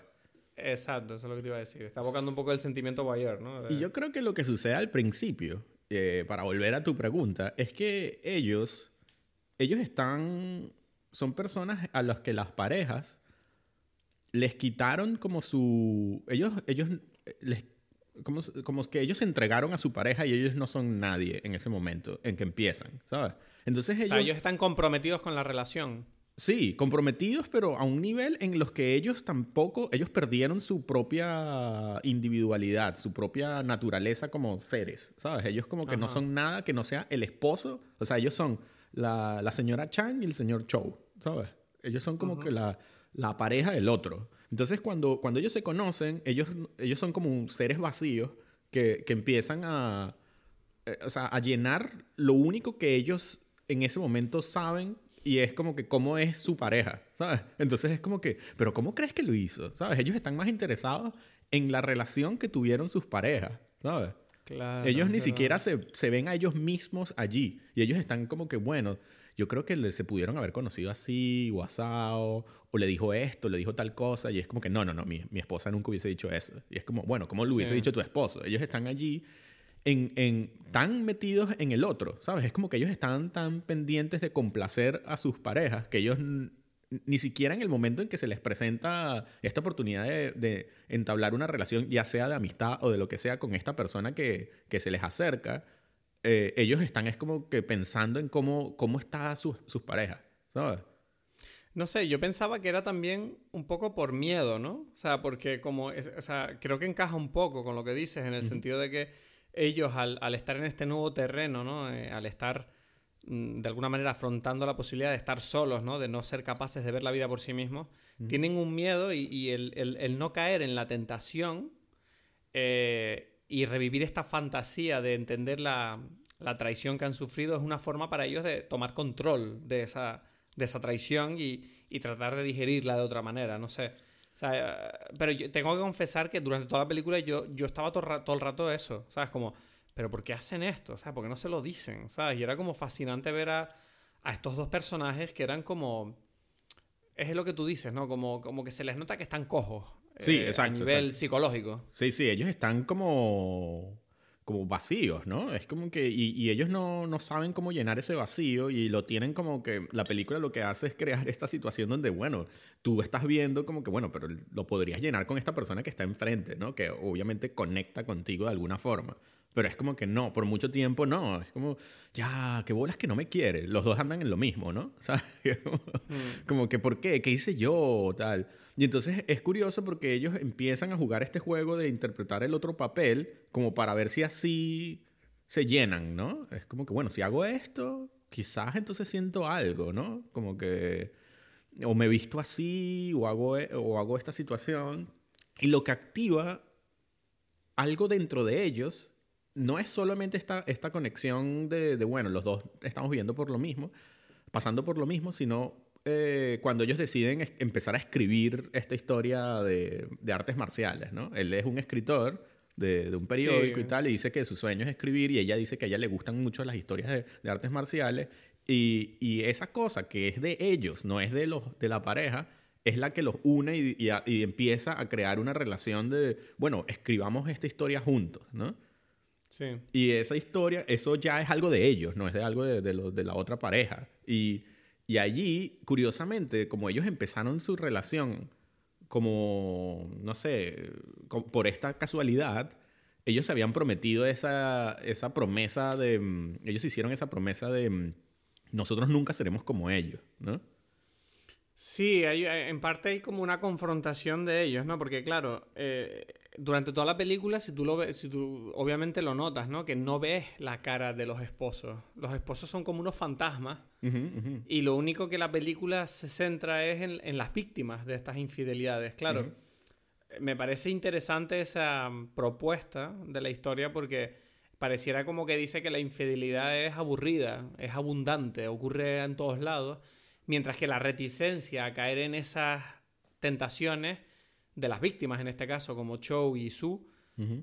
Exacto, eso es lo que te iba a decir. Está evocando un poco el sentimiento Boyer, ¿no? Y yo creo que lo que sucede al principio, eh, para volver a tu pregunta, es que ellos, ellos están, son personas a las que las parejas les quitaron como su, ellos, ellos, eh, les, como, como que ellos se entregaron a su pareja y ellos no son nadie en ese momento en que empiezan, ¿sabes? Entonces O ellos, sea, ellos están comprometidos con la relación. Sí, comprometidos, pero a un nivel en los que ellos tampoco, ellos perdieron su propia individualidad, su propia naturaleza como seres, ¿sabes? Ellos como que no son nada que no sea el esposo, o sea, ellos son la, la señora Chang y el señor Chow, ¿sabes? Ellos son como que la, la pareja del otro. Entonces, cuando, cuando ellos se conocen, ellos, ellos son como seres vacíos que, que empiezan a, eh, o sea, a llenar lo único que ellos en ese momento saben y es como que cómo es su pareja, ¿sabes? Entonces es como que, pero ¿cómo crees que lo hizo? ¿Sabes? Ellos están más interesados en la relación que tuvieron sus parejas, ¿sabes? Claro. ellos ni siquiera se, se ven a ellos mismos allí y ellos están como que, bueno, yo creo que se pudieron haber conocido así, o asado, o le dijo esto, le dijo tal cosa, y es como que, no, no, no, mi, mi esposa nunca hubiese dicho eso. Y es como, bueno, ¿cómo lo hubiese Sí. dicho tu esposo? Ellos están allí en, en- tan metidos en el otro, ¿sabes? Es como que ellos están tan pendientes de complacer a sus parejas que ellos ni siquiera en el momento en que se les presenta esta oportunidad de, de entablar una relación, ya sea de amistad o de lo que sea, con esta persona que, que se les acerca, eh, ellos están es como que pensando en cómo, cómo están sus, sus parejas, ¿sabes? No sé, yo pensaba que era también un poco por miedo, ¿no? O sea, porque como, es- o sea, creo que encaja un poco con lo que dices, en el sentido de que ellos al, al estar en este nuevo terreno, ¿no? Eh, al estar de alguna manera afrontando la posibilidad de estar solos, ¿no? De no ser capaces de ver la vida por sí mismos, tienen un miedo y, y el, el- el no caer en la tentación eh, y revivir esta fantasía de entender la, la traición que han sufrido es una forma para ellos de tomar control de esa, de esa traición y, y tratar de digerirla de otra manera, no sé. O sea, eh, pero yo tengo que confesar que durante toda la película yo, yo estaba todo, todo el rato eso, ¿sabes? Como, ¿pero por qué hacen esto? ¿Sabes? ¿Por qué no se lo dicen? ¿Sabes? Y era como fascinante ver a, a estos dos personajes que eran como... Es lo que tú dices, ¿no? Como, como que se les nota que están cojos. Sí, eh, exacto, A nivel exacto. psicológico. Sí, sí, ellos están como, como vacíos, ¿no? Es como que, y, y ellos no, no saben cómo llenar ese vacío y lo tienen como que, la película lo que hace es crear esta situación donde, bueno, tú estás viendo como que, bueno, pero lo podrías llenar con esta persona que está enfrente, ¿no? Que obviamente conecta contigo de alguna forma. Pero es como que no, por mucho tiempo no. Es como, ya, qué bolas que no me quiere. Los dos andan en lo mismo, ¿no? ¿Sabes? Como, como que, ¿por qué? ¿Qué hice yo? Tal. Y entonces es curioso porque ellos empiezan a jugar este juego de interpretar el otro papel como para ver si así se llenan, ¿no? Es como que, bueno, si hago esto, quizás entonces siento algo, ¿no? Como que o me visto así o hago, e- o hago esta situación. Y lo que activa algo dentro de ellos no es solamente esta, esta conexión de, de, bueno, los dos estamos viviendo por lo mismo, pasando por lo mismo, sino eh, cuando ellos deciden empezar a escribir esta historia de, de artes marciales, ¿no? Él es un escritor de, un periódico y tal, y dice que su sueño es escribir, y ella dice que a ella le gustan mucho las historias de, artes marciales, y, y, esa cosa que es de ellos, no es de, los, de la pareja, es la que los une y, y, empieza a crear una relación de, bueno, escribamos esta historia juntos, ¿no? Sí. Y esa historia, eso ya es algo de ellos, no es de algo de, de, de la otra pareja. Y, y allí, curiosamente, como ellos empezaron su relación como, no sé, por esta casualidad, ellos se habían prometido esa, esa promesa de, mm, ellos hicieron esa promesa de, mm, nosotros nunca seremos como ellos, ¿no? Sí, hay, en parte hay como una confrontación de ellos, ¿no? Porque claro, eh, durante toda la película, si tú lo ves, si tú obviamente lo notas, ¿no? Que no ves la cara de los esposos. Los esposos son como unos fantasmas. Y lo único que la película se centra es en, las víctimas de estas infidelidades. Claro, me parece interesante esa propuesta de la historia porque pareciera como que dice que la infidelidad es aburrida, es abundante, ocurre en todos lados, mientras que la reticencia a caer en esas tentaciones de las víctimas, en este caso, como Cho y Su,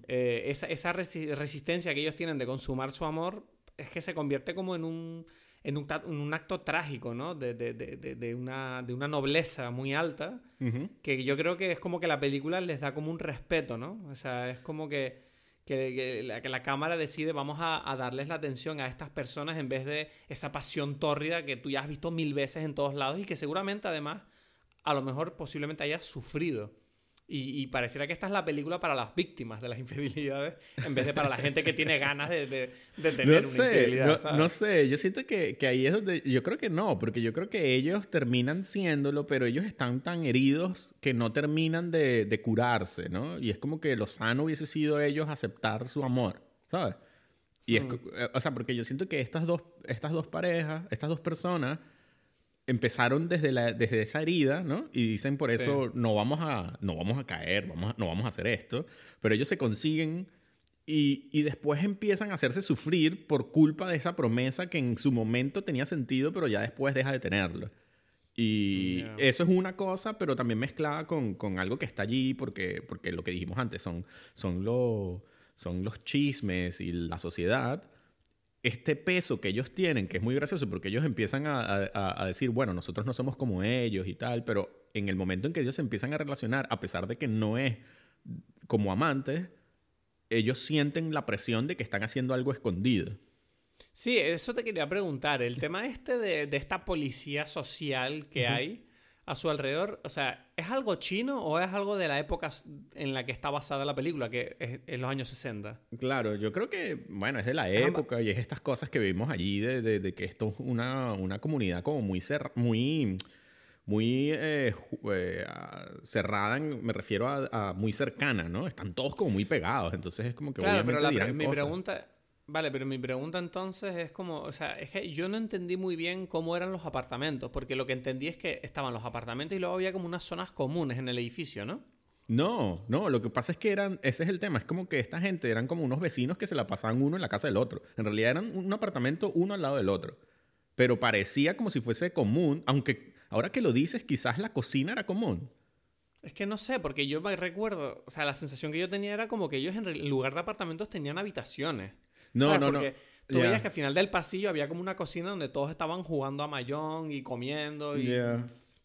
eh, esa, resistencia que ellos tienen de consumar su amor es que se convierte como en un, en un, acto trágico, ¿no? De, de, de, una, de una nobleza muy alta, que yo creo que es como que la película les da como un respeto, ¿no? O sea, es como que, que, la, que la, cámara decide vamos a, a, darles la atención a estas personas en vez de esa pasión tórrida que tú ya has visto mil veces en todos lados y que seguramente además a lo mejor posiblemente hayas sufrido. Y, pareciera que esta es la película para las víctimas de las infidelidades en vez de para la gente que tiene ganas de, de, tener una infidelidad. No, no, sé, yo siento que, que, ahí es donde. Yo creo que no, porque yo creo que ellos terminan siéndolo, pero ellos están tan heridos que no terminan de, de curarse, ¿no? Y es como que lo sano hubiese sido ellos aceptar su amor, ¿sabes? Y es, mm. eh, o sea, porque yo siento que estas dos, estas dos parejas, estas dos personas empezaron desde, la, desde esa herida, ¿no? Y dicen por eso no, vamos a, no vamos a caer, vamos no vamos a hacer esto. Pero ellos se consiguen y, y, después empiezan a hacerse sufrir por culpa de esa promesa que en su momento tenía sentido, pero ya después deja de tenerlo. Y eso es una cosa, pero también mezclada con, con, algo que está allí, porque, porque lo que dijimos antes son, son, son los chismes y la sociedad este peso que ellos tienen, que es muy gracioso porque ellos empiezan a, decir, bueno, nosotros no somos como ellos y tal, pero en el momento en que ellos se empiezan a relacionar, a pesar de que no es como amantes, ellos sienten la presión de que están haciendo algo escondido. Sí, eso te quería preguntar. El tema este de, de esta policía social que hay, a su alrededor, o sea, ¿es algo chino o es algo de la época en la que está basada la película, que es en los años 60? Claro, yo creo que, bueno, es de la época y es estas cosas que vimos allí de, de, que esto es una, una comunidad como muy, muy, muy eh, eh, cerrada, me refiero a, muy cercana, ¿no? Están todos como muy pegados, entonces es como que claro, pero la, mi pregunta Vale, pero mi pregunta entonces es como, o sea, es que yo no entendí muy bien cómo eran los apartamentos, porque lo que entendí es que estaban los apartamentos y luego había como unas zonas comunes en el edificio, ¿no? No, no, lo que pasa es que eran, ese es el tema, es como que esta gente eran como unos vecinos que se la pasaban uno en la casa del otro. En realidad eran un apartamento uno al lado del otro. Pero parecía como si fuese común, aunque ahora que lo dices, quizás la cocina era común. Es que no sé, porque yo me recuerdo, o sea, la sensación que yo tenía era como que ellos en lugar de apartamentos tenían habitaciones. No, no, Porque Tú veías que al final del pasillo había como una cocina donde todos estaban jugando a mayón y comiendo. Y,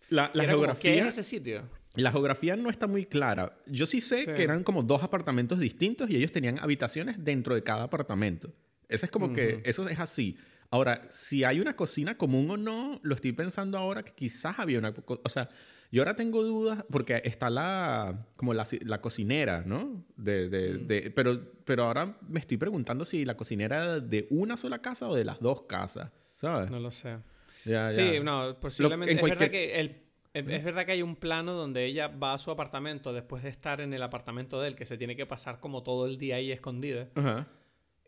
la, geografía. ¿Qué es ese sitio? La geografía no está muy clara. Yo sí sé que eran como dos apartamentos distintos y ellos tenían habitaciones dentro de cada apartamento. Eso es como que, eso es así. Ahora, si hay una cocina común o no, lo estoy pensando ahora que quizás había una... O sea, yo ahora tengo dudas porque está la, como la, la cocinera, ¿no? De, de, mm. de, pero, pero ahora me estoy preguntando si la cocinera era de una sola casa o de las dos casas, ¿sabes? No lo sé. Sí, no, posiblemente. es, verdad que el, es verdad que hay un plano donde ella va a su apartamento después de estar en el apartamento de él, que se tiene que pasar como todo el día ahí escondida. Ajá.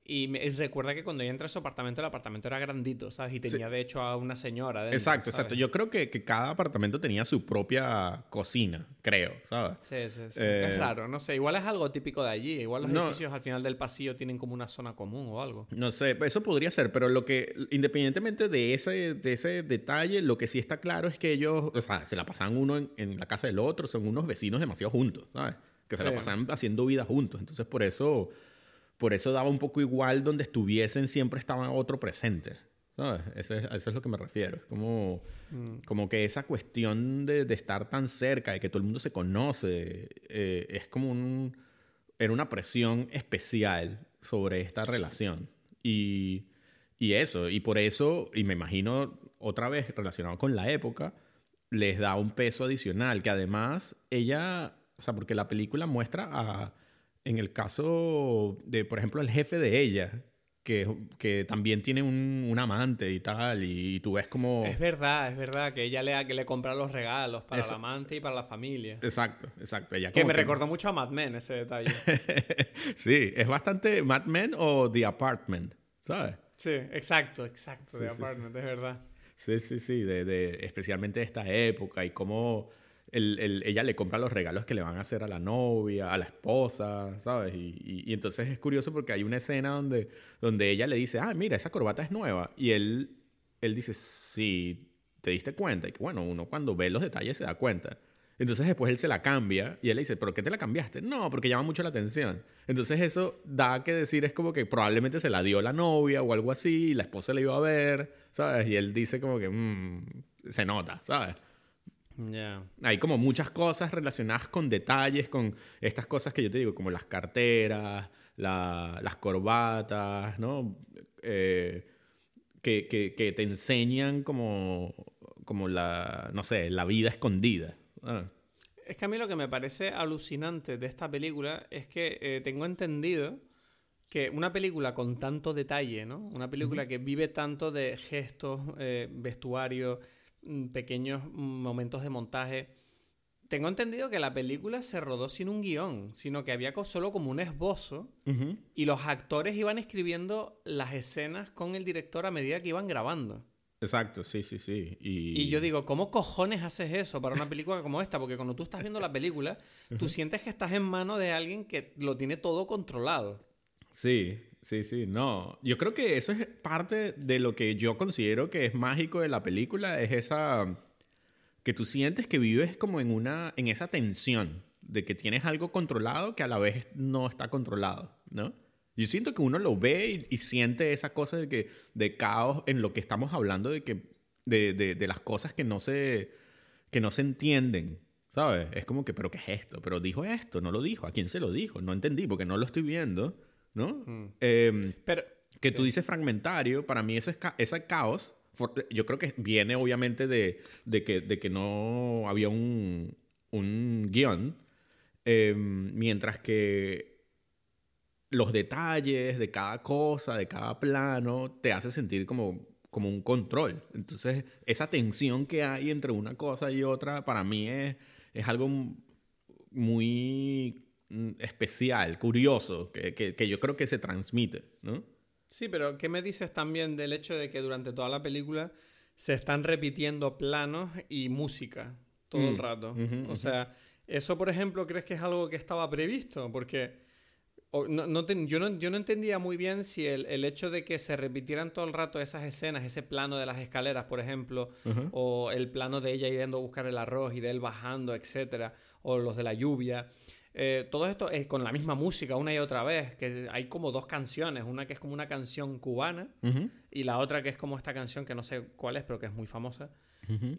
Y, me, recuerda que cuando ella entra a su apartamento, el apartamento era grandito, ¿sabes? Y tenía de hecho a una señora. Dentro, exacto, exacto. Yo creo que, que, cada apartamento tenía su propia cocina, creo, ¿sabes? Sí, sí, sí. es eh, raro, no sé. Igual es algo típico de allí. Igual los edificios al final del pasillo tienen como una zona común o algo. No sé, eso podría ser, pero lo que, independientemente de ese, de ese detalle, lo que sí está claro es que ellos, o sea, se la pasan uno en, en la casa del otro, son unos vecinos demasiado juntos, ¿sabes? que se la pasaban haciendo vida juntos. Entonces, por eso, por eso daba un poco igual donde estuviesen, siempre estaba otro presente. ¿Sabes? Eso es, eso es lo que me refiero. Es como, mm. como que esa cuestión de, de, estar tan cerca, de que todo el mundo se conoce, eh, es como un, era una presión especial sobre esta relación. Y, y eso, y por eso, y me imagino otra vez relacionado con la época, les da un peso adicional, que además ella, o sea, porque la película muestra a, en el caso de, por ejemplo, el jefe de ella, que, que también tiene un, un amante y tal, y, tú ves como... Es verdad, es verdad, que ella le, que le compra los regalos para el amante y para la familia. Exacto, exacto. Ella que me recordó mucho a Mad Men ese detalle. sí, es bastante Mad Men o The Apartment, ¿sabes? Sí, exacto, exacto, The Apartment, es verdad. Sí, sí, sí, de, de, especialmente esta época y cómo ella le compra los regalos que le van a hacer a la novia, a la esposa, ¿sabes? Y, entonces es curioso porque hay una escena donde, donde ella le dice, ah, mira, esa corbata es nueva. Y él, él dice, sí, te diste cuenta. Y que bueno, uno cuando ve los detalles se da cuenta. Entonces después él se la cambia y él le dice, ¿pero qué te la cambiaste? No, porque llama mucho la atención. Entonces eso da que decir, es como que probablemente se la dio la novia o algo así, la esposa le iba a ver, ¿sabes? Y él dice como que, mmm, se nota, ¿sabes? Hay como muchas cosas relacionadas con detalles, con estas cosas que yo te digo, como las carteras, las corbatas, ¿no? Eh, que, que, te enseñan como, como la, no sé, la vida escondida. Ah. Es que a mí lo que me parece alucinante de esta película es que eh, tengo entendido que una película con tanto detalle, ¿no? Una película que vive tanto de gestos, eh, vestuario, pequeños momentos de montaje. Tengo entendido que la película se rodó sin un guion, sino que había solo como un esbozo y los actores iban escribiendo las escenas con el director a medida que iban grabando. Exacto, sí, sí, sí. Y... yo digo, ¿cómo cojones haces eso para una película como esta? Porque cuando tú estás viendo la película, tú sientes que estás en manos de alguien que lo tiene todo controlado. Sí, Sí, sí, no. Yo creo que eso es parte de lo que yo considero que es mágico de la película, es esa que tú sientes que vives como en una en esa tensión de que tienes algo controlado que a la vez no está controlado, ¿no? Yo siento que uno lo ve y, siente esa cosa de que de caos en lo que estamos hablando de que de, de, de las cosas que no se que no se entienden, ¿sabes? Es como que, pero qué es esto, pero dijo esto, no lo dijo, ¿a quién se lo dijo? No entendí porque no lo estoy viendo. ¿No? Mm. Em, Pero, que tú dices fragmentario, para mí eso es ese caos. Yo creo que viene obviamente de, de, que, de que no había un, un guion, em, mientras que los detalles de cada cosa, de cada plano, te hace sentir como, como un control. Entonces, esa tensión que hay entre una cosa y otra, para mí es, es algo muy especial, curioso, que, que, yo creo que se transmite, ¿no? Sí, pero ¿qué me dices también del hecho de que durante toda la película se están repitiendo planos y música todo el mm, rato? o sea, ¿eso, por ejemplo, crees que es algo que estaba previsto? Porque no, no yo, no, yo no entendía muy bien si el, el, hecho de que se repitieran todo el rato esas escenas, ese plano de las escaleras, por ejemplo, o el plano de ella yendo a buscar el arroz y de él bajando, etcétera, o los de la lluvia. Eh, todo esto es con la misma música una y otra vez, que hay como dos canciones, una que es como una canción cubana y la otra que es como esta canción que no sé cuál es, pero que es muy famosa.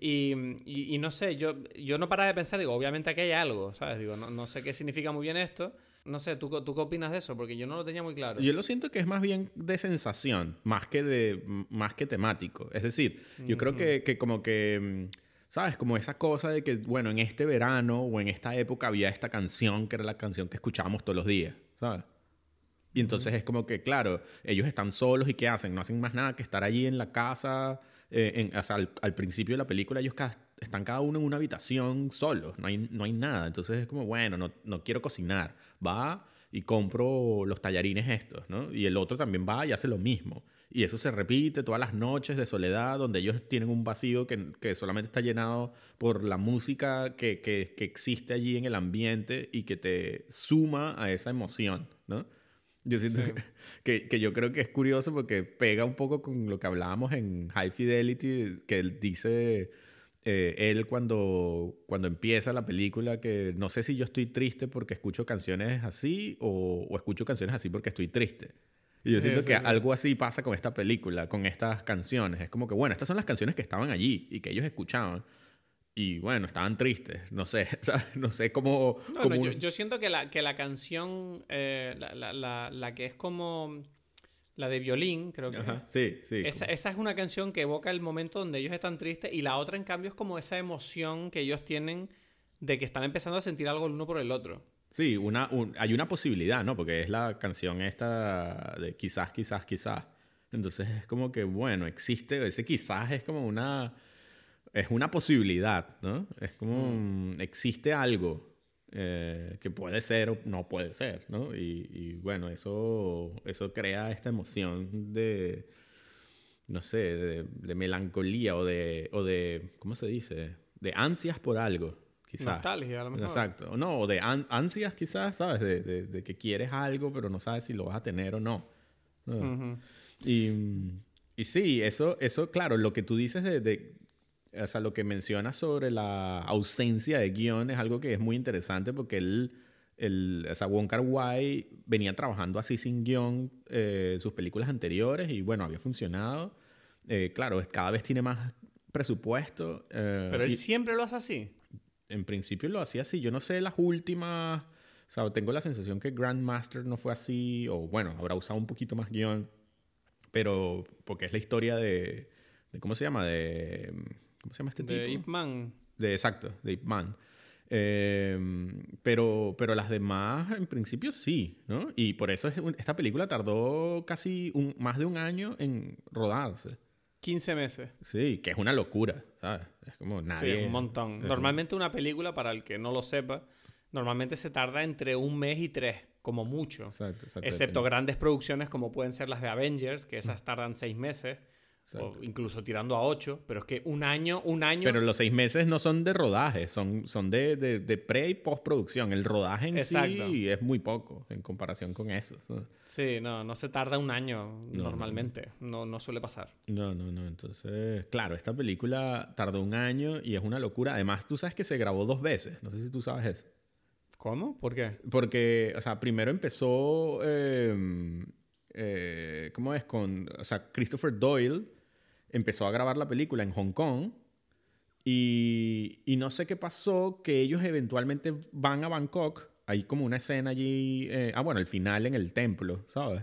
y, y, no sé, yo, yo no paraba de pensar, digo, obviamente aquí hay algo, ¿sabes? Digo, no, no sé qué significa muy bien esto. No sé, ¿tú, ¿tú qué opinas de eso? Porque yo no lo tenía muy claro. Yo lo siento que es más bien de sensación, más que, de, más que temático. Es decir, yo creo que, que como que mm, ¿Sabes? Como esa cosa de que, bueno, en este verano o en esta época había esta canción que era la canción que escuchábamos todos los días, ¿sabes? Y entonces es como que, claro, ellos están solos y ¿qué hacen? No hacen más nada que estar allí en la casa. Eh, en, o sea, al, principio de la película ellos están cada uno en una habitación solos, no hay, no hay nada. Entonces es como, bueno, no, no quiero cocinar. Va y compro los tallarines estos, ¿no? Y el otro también va y hace lo mismo. Y eso se repite todas las noches de soledad, donde ellos tienen un vacío que, que solamente está llenado por la música que, que, que, existe allí en el ambiente y que te suma a esa emoción, ¿no? Yo siento que, que, yo creo que es curioso porque pega un poco con lo que hablábamos en High Fidelity, que él dice eh, él cuando, cuando empieza la película, que no sé si yo estoy triste porque escucho canciones así o, o escucho canciones así porque estoy triste. Y yo Sí, siento sí, que sí. algo así pasa con esta película, con estas canciones. Es como que, bueno, estas son las canciones que estaban allí y que ellos escuchaban. Y bueno, estaban tristes. No sé, ¿sabes? No sé cómo... No, cómo- no, yo, yo siento que la, que la canción, eh, la, la- la- la que es como la de violín, creo que Ajá, es. sí, sí. Esa, esa es una canción que evoca el momento donde ellos están tristes y la otra, en cambio, es como esa emoción que ellos tienen de que están empezando a sentir algo el uno por el otro. Sí, una, un- hay una posibilidad, ¿no? Porque es la canción esta de quizás, quizás, quizás. Entonces es como que, bueno, existe, ese quizás es como una, es una posibilidad, ¿no? Es como, existe algo eh, que puede ser o no puede ser, ¿no? Y, y, bueno, eso, eso crea esta emoción de, no sé, de, de melancolía o de, o de, ¿cómo se dice? De ansias por algo, quizás. Nostalgia, a lo mejor. Exacto. No, o de an- ansias quizás, ¿sabes? De, de- de que quieres algo, pero no sabes si lo vas a tener o no. ¿no? Ujú. y, y sí, eso, eso, claro, lo que tú dices de, de- o sea, lo que mencionas sobre la ausencia de guion es algo que es muy interesante porque él, el, o sea, Wong Kar Wai venía trabajando así sin guion eh, sus películas anteriores y bueno, había funcionado. Eh, claro, cada vez tiene más presupuesto. eh, Pero él y- siempre lo hace así. En principio lo hacía así. Yo no sé las últimas. O sea, tengo la sensación que Grandmaster no fue así. O bueno, habrá usado un poquito más guion. Pero. Porque es la historia de. de ¿Cómo se llama? De. ¿Cómo se llama este De tipo? Ip Man. De, exacto, de Ip Man. Eh, pero, pero las demás, en principio, sí, ¿no? Y por eso es un- esta película tardó casi un, más de un año en rodarse. 15 meses. Sí, que es una locura, ¿sabes? Es como Sí, nadie... un montón. es Normalmente una película, para el que no lo sepa, normalmente se tarda entre un mes y tres, como mucho. Exacto, exacto. Excepto grandes producciones como pueden ser las de Avengers, que esas tardan seis meses, Exacto. o incluso tirando a ocho, pero es que un año, un año... Pero los seis meses no son de rodaje, son, son de, de, de pre y postproducción. El rodaje en Exacto. sí es muy poco en comparación con eso. Sí, no, no se tarda un año No, normalmente, no, no suele pasar. No, no, no. Entonces, claro, esta película tardó un año y es una locura. Además, tú sabes que se grabó dos veces. No sé si tú sabes eso. ¿Cómo? ¿Por qué? Porque, o sea, primero empezó, eh, eh, ¿cómo es? Con, o sea, Christopher Doyle empezó a grabar la película en Hong Kong y, y no sé qué pasó, que ellos eventualmente van a Bangkok. Hay como una escena allí, eh, ah, bueno, el final en el templo, ¿sabes?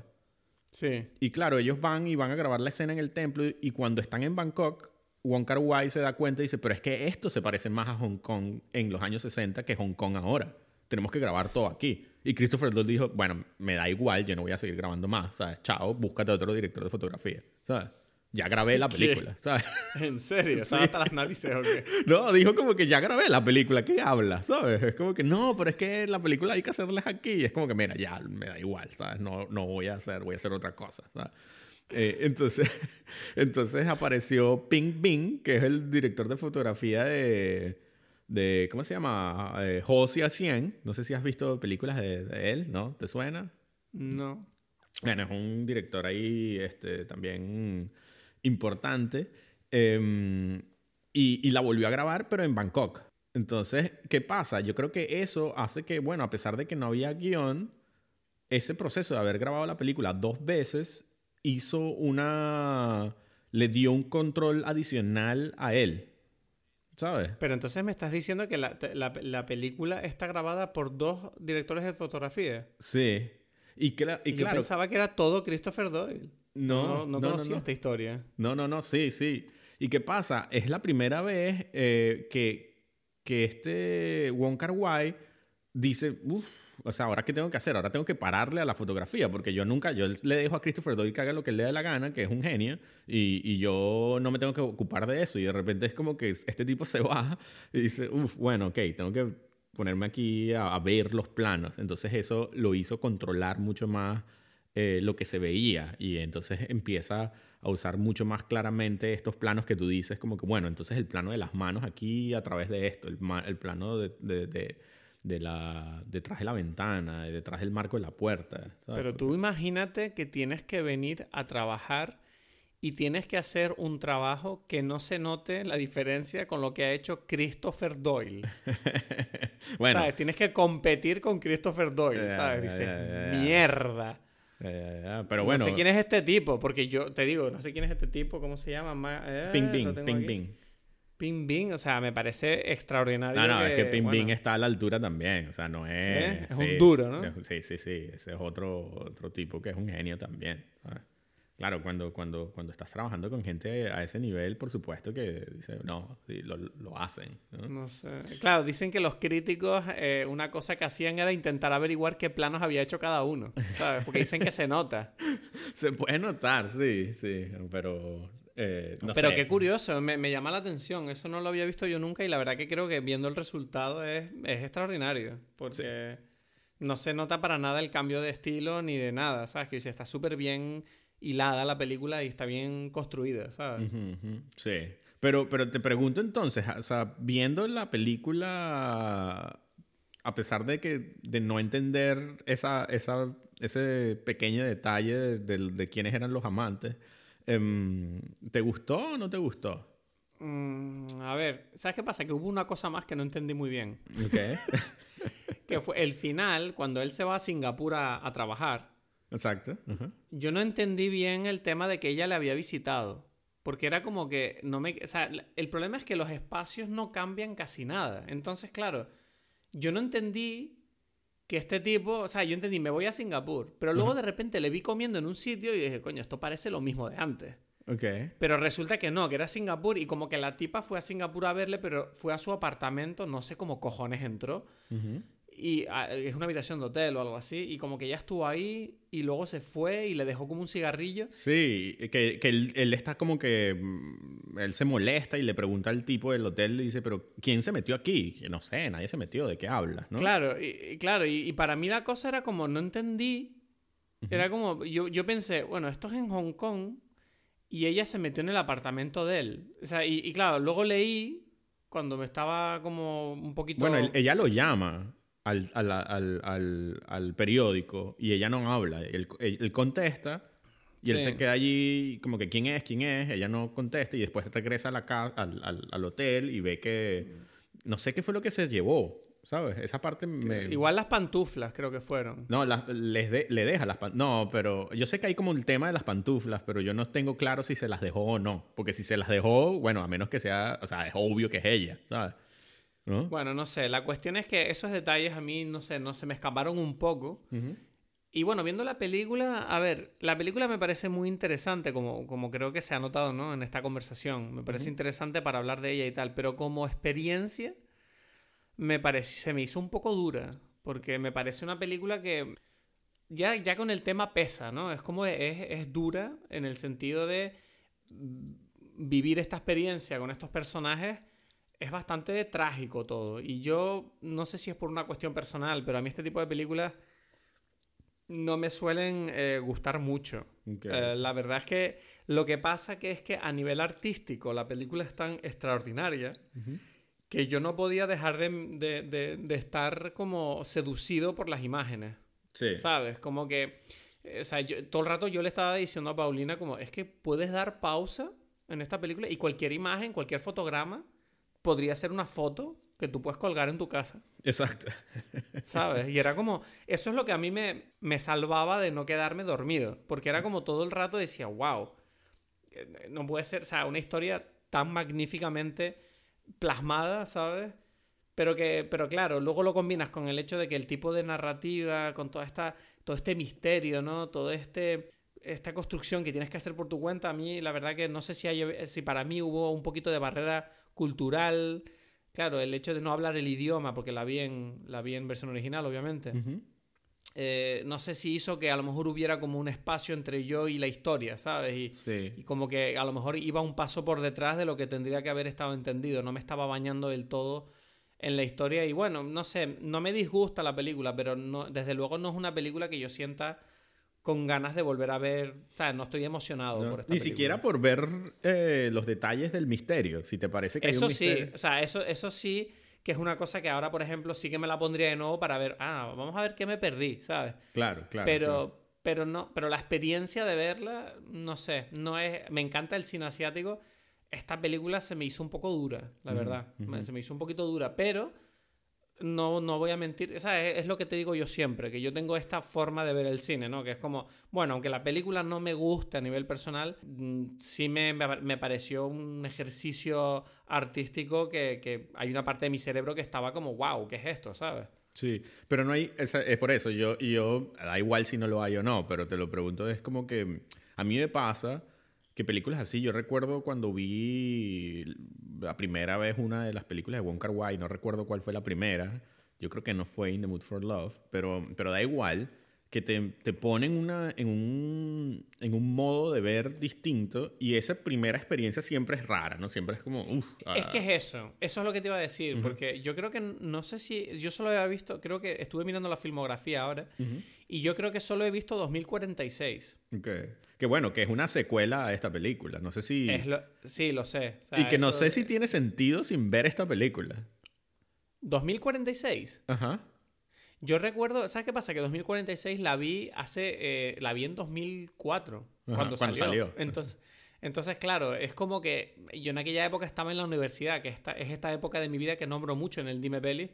Sí. Y claro, ellos van y van a grabar la escena en el templo y cuando están en Bangkok, Wong Kar Wai se da cuenta y dice, pero es que esto se parece más a Hong Kong en los años 60 que Hong Kong ahora. Tenemos que grabar todo aquí. Y Christopher Doyle dijo, bueno, me da igual, yo no voy a seguir grabando más, ¿sabes? Chao, búscate otro director de fotografía, ¿sabes? Ya grabé la ¿Qué? película, ¿sabes? ¿En serio? ¿Estaba hasta las narices o qué? No, dijo como que ya grabé la película, ¿qué habla? ¿Sabes? Es como que no, pero es que la película hay que hacerlas aquí. Y es como que, mira, ya me da igual, ¿sabes? No, no voy a hacer, voy a hacer otra cosa, ¿sabes? Eh, entonces, entonces apareció Ping Bing, que es el director de fotografía de, de ¿cómo se llama? Eh, Josia 100. No sé si has visto películas de, de él, ¿no? ¿Te suena? No. Bueno, es un director ahí este, también importante. Eh, y, y la volvió a grabar, pero en Bangkok. Entonces, ¿qué pasa? Yo creo que eso hace que, bueno, a pesar de que no había guion, ese proceso de haber grabado la película dos veces hizo una... le dio un control adicional a él. ¿Sabes? Pero entonces me estás diciendo que la, la- la película está grabada por dos directores de fotografía. Sí. Y, cla- y Y yo claro... pensaba que era todo Christopher Doyle. No, no, no no, no, conocía no. esta historia. No, no, no, sí, sí. ¿Y qué pasa? Es la primera vez eh, que, que este Wong Kar Wai dice, uff, o sea, ¿ahora qué tengo que hacer? Ahora tengo que pararle a la fotografía, porque yo nunca, yo le dejo a Christopher Doyle que haga lo que le dé la gana, que es un genio, y, y yo no me tengo que ocupar de eso. Y de repente es como que este tipo se va y dice, uff, bueno, ok, tengo que ponerme aquí a, ver los planos. Entonces eso lo hizo controlar mucho más eh, lo que se veía y entonces empieza a usar mucho más claramente estos planos que tú dices como que bueno entonces el plano de las manos aquí a través de esto el, el plano de, de- de- la detrás de la ventana detrás del marco de la puerta. Pero tú imagínate que tienes que venir a trabajar y tienes que hacer un trabajo que no se note la diferencia con lo que ha hecho Christopher Doyle. bueno. ¿Sabes? Tienes que competir con Christopher Doyle, ¿sabes? Dices, mierda. pero bueno. No sé quién es este tipo, porque yo te digo, no sé quién es este tipo, ¿cómo se llama? Eh, ping Ping, Ping Ping. Ping Bing, o sea, me parece extraordinario. No, no, es que Ping Bing está a la altura también, o sea, no es... ¿Sí? Es un duro, ¿no? Sí, sí, sí, ese es otro, otro tipo que es un genio también, ¿sabes? Claro, cuando, cuando, cuando estás trabajando con gente a ese nivel, por supuesto que dice, no, sí, lo, lo hacen. ¿no? sé. Claro, dicen que los críticos, eh, una cosa que hacían era intentar averiguar qué planos había hecho cada uno, ¿sabes? Porque dicen que se nota. se puede notar, sí, sí, pero eh, pero qué curioso, me, me, llama la atención. Eso no lo había visto yo nunca y la verdad que creo que viendo el resultado es, es extraordinario. Porque no se nota para nada el cambio de estilo ni de nada, ¿sabes? Que dice, está súper bien hilada la película y está bien construida, ¿sabes? Sí. Pero, pero te pregunto entonces, o sea, viendo la película, a pesar de que de no entender esa, esa, ese pequeño detalle de, de quiénes eran los amantes, Em, ¿Te gustó o no te gustó? Mm, a ver, ¿sabes qué pasa? Que hubo una cosa más que no entendí muy bien. ¿Qué? que fue el final, cuando él se va a Singapur a, trabajar. Exacto. Yo no entendí bien el tema de que ella le había visitado. Porque era como que no me. O sea, el problema es que los espacios no cambian casi nada. Entonces, claro, yo no entendí que este tipo, o sea, yo entendí, me voy a Singapur, pero luego de repente le vi comiendo en un sitio y dije, coño, esto parece lo mismo de antes. Ok. Pero resulta que no, que era Singapur y como que la tipa fue a Singapur a verle, pero fue a su apartamento, no sé cómo cojones entró y ah, es una habitación de hotel o algo así, y como que ya estuvo ahí y luego se fue y le dejó como un cigarrillo. Sí, que, que él, está como que, mm, él se molesta y le pregunta al tipo del hotel, le dice, pero ¿quién se metió aquí? Que no sé, nadie se metió, ¿de qué hablas? ¿no? Claro, y, claro, y, para mí la cosa era como, no entendí, era como, yo, yo pensé, bueno, esto es en Hong Kong y ella se metió en el apartamento de él. O sea, y, y claro, luego leí cuando me estaba como un poquito... Bueno, ella lo llama al, al, al, al, periódico y ella no habla. Él, él contesta y él se queda allí como que quién es, quién es, ella no contesta y después regresa a la casa, al, al, hotel y ve que no sé qué fue lo que se llevó, ¿sabes? Esa parte me... Igual las pantuflas creo que fueron. No, les le deja las pantuflas. No, pero yo sé que hay como el tema de las pantuflas, pero yo no tengo claro si se las dejó o no. Porque si se las dejó, bueno, a menos que sea, o sea, es obvio que es ella, ¿sabes? Bueno, no sé. La cuestión es que esos detalles a mí, no sé, no se me escaparon un poco. Y bueno, viendo la película, a ver, la película me parece muy interesante, como, como creo que se ha notado, ¿no? En esta conversación. Me parece interesante para hablar de ella y tal. Pero como experiencia, me parece, se me hizo un poco dura. Porque me parece una película que ya, ya con el tema pesa, ¿no? Es como es, es dura en el sentido de vivir esta experiencia con estos personajes es bastante trágico todo. Y yo no sé si es por una cuestión personal, pero a mí este tipo de películas no me suelen eh, gustar mucho. Eh, la verdad es que lo que pasa que es que a nivel artístico la película es tan extraordinaria que yo no podía dejar de, estar como seducido por las imágenes. Sí. ¿Sabes? Como que... Eh, o sea, todo el rato yo le estaba diciendo a Paulina como, es que puedes dar pausa en esta película y cualquier imagen, cualquier fotograma podría ser una foto que tú puedes colgar en tu casa. Exacto. ¿Sabes? Y era como, eso es lo que a mí me, me salvaba de no quedarme dormido, porque era como todo el rato decía, wow, eh, no puede ser, o sea, una historia tan magníficamente plasmada, ¿sabes? Pero que, pero claro, luego lo combinas con el hecho de que el tipo de narrativa, con toda esta, todo este misterio, ¿no? Todo este, esta construcción que tienes que hacer por tu cuenta, a mí la verdad que no sé si, hay, si para mí hubo un poquito de barrera cultural. Claro, el hecho de no hablar el idioma, porque la vi en, la vi en versión original, obviamente. Eh, no sé si hizo que a lo mejor hubiera como un espacio entre yo y la historia, ¿sabes? Y, como que a lo mejor iba un paso por detrás de lo que tendría que haber estado entendido. No me estaba bañando del todo en la historia. Y bueno, no sé, no me disgusta la película, pero no, desde luego no es una película que yo sienta con ganas de volver a ver. O sea, no estoy emocionado por esta Ni siquiera por ver eh, los detalles del misterio, si te parece que eso hay un sí, o sea, eso, eso sí que es una cosa que ahora, por ejemplo, sí que me la pondría de nuevo para ver, ah, vamos a ver qué me perdí, ¿sabes? Claro, claro. Pero, pero no, pero la experiencia de verla, no sé, no es, me encanta el cine asiático. Esta película se me hizo un poco dura, la verdad, se me hizo un poquito dura, pero no, no voy a mentir, esa es, lo que te digo yo siempre, que yo tengo esta forma de ver el cine, ¿no? Que es como, bueno, aunque la película no me guste a nivel personal, mm, sí me, me pareció un ejercicio artístico que, que hay una parte de mi cerebro que estaba como, wow, ¿qué es esto? ¿Sabes? Sí, pero no hay, es, por eso, yo, yo, da igual si no lo hay o no, pero te lo pregunto, es como que a mí me pasa que películas así, yo recuerdo cuando vi la primera vez una de las películas de Wong Kar Wai, no recuerdo cuál fue la primera, yo creo que no fue In the Mood for Love, pero, pero da igual, que te, te ponen una, en, un, en un modo de ver distinto y esa primera experiencia siempre es rara, ¿no? Siempre es como... Uf, Es que es eso, eso es lo que te iba a decir, porque yo creo que, no sé si, yo solo había visto, creo que estuve mirando la filmografía ahora y yo creo que solo he visto 2046. Ok. Que bueno, que es una secuela a esta película, no sé si... sí, lo sé. y que no sé si tiene sentido sin ver esta película. 2046. Ajá. Yo recuerdo, ¿sabes qué pasa? Que 2046 la vi hace, eh, la vi en 2004, cuando, salió. Entonces, entonces, claro, es como que yo en aquella época estaba en la universidad, que esta, es esta época de mi vida que nombro mucho en el Dime Peli,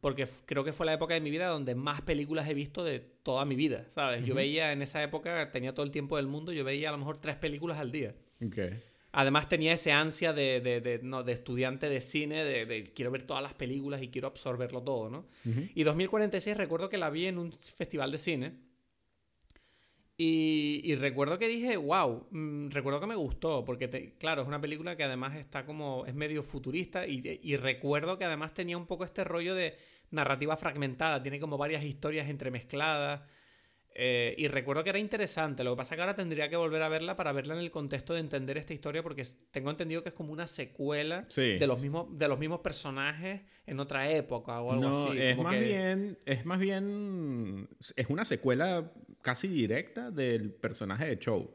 porque creo que fue la época de mi vida donde más películas he visto de toda mi vida, ¿sabes? Yo veía en esa época, tenía todo el tiempo del mundo, yo veía a lo mejor tres películas al día. Okay. Además tenía ese ansia de, de, de, no, de estudiante de cine, de, quiero ver todas las películas y quiero absorberlo todo, ¿no? Y 2046 recuerdo que la vi en un festival de cine. Y, y recuerdo que dije, wow, mm, recuerdo que me gustó, porque claro, es una película que además está como, es medio futurista y, y recuerdo que además tenía un poco este rollo de narrativa fragmentada, tiene como varias historias entremezcladas. Eh, y recuerdo que era interesante. Lo que pasa es que ahora tendría que volver a verla para verla en el contexto de entender esta historia, porque tengo entendido que es como una secuela de, los mismos, de los mismos personajes en otra época o algo así. Es más bien. Es más bien. Es una secuela casi directa del personaje de Chow.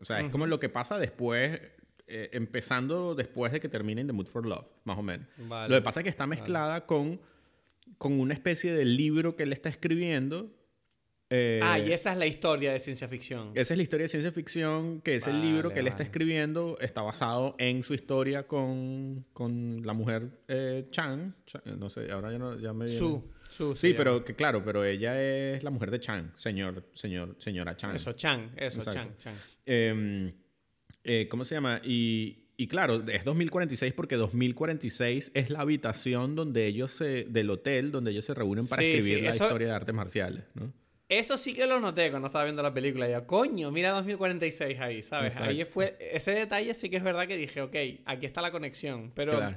O sea, es como lo que pasa después. Eh, empezando después de que termine The Mood for Love, más o menos. Lo que pasa es que está mezclada con, con una especie de libro que él está escribiendo ah, y eh, esa es la historia de ciencia ficción. Esa es la historia de ciencia ficción, que es el libro que él está escribiendo, está basado en su historia con, con la mujer eh, Chang, no sé, ahora ya, no, ya me... Su, su, sí, pero que claro, pero ella es la mujer de Chang, señor, señor, señora Chang. Eso, Chang, eso, Chang, Chang. Em, eh, ¿Cómo se llama? Y, y claro, es 2046 porque 2046 es la habitación donde ellos se, del hotel donde ellos se reúnen para escribir la historia de artes marciales, ¿no? Eso sí que lo noté cuando estaba viendo la película. Ya, coño, mira 2046 ahí, ¿sabes? Ahí fue. Ese detalle sí que es verdad que dije, ok, aquí está la conexión. Pero.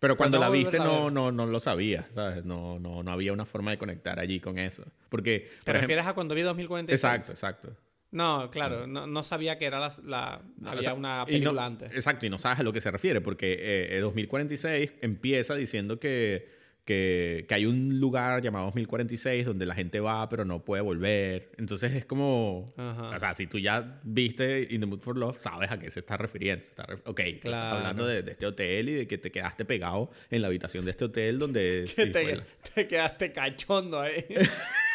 Pero cuando la viste no, no, no lo sabías, ¿sabes? No, no, no había una forma de conectar allí con eso. Porque. ¿Te refieres a cuando vi 2046? Exacto, exacto. No, claro, no, no sabía que era la, la había una película antes. Exacto, y no sabes a lo que se refiere, porque 2046 eh, empieza diciendo que que, que, hay un lugar llamado 2046 donde la gente va pero no puede volver. Entonces es como... O sea, si tú ya viste In the Mood for Love, sabes a qué se está refiriendo. está ok, claro. hablando de, este hotel y de que te quedaste pegado en la habitación de este hotel donde... te, te, quedaste cachondo ahí.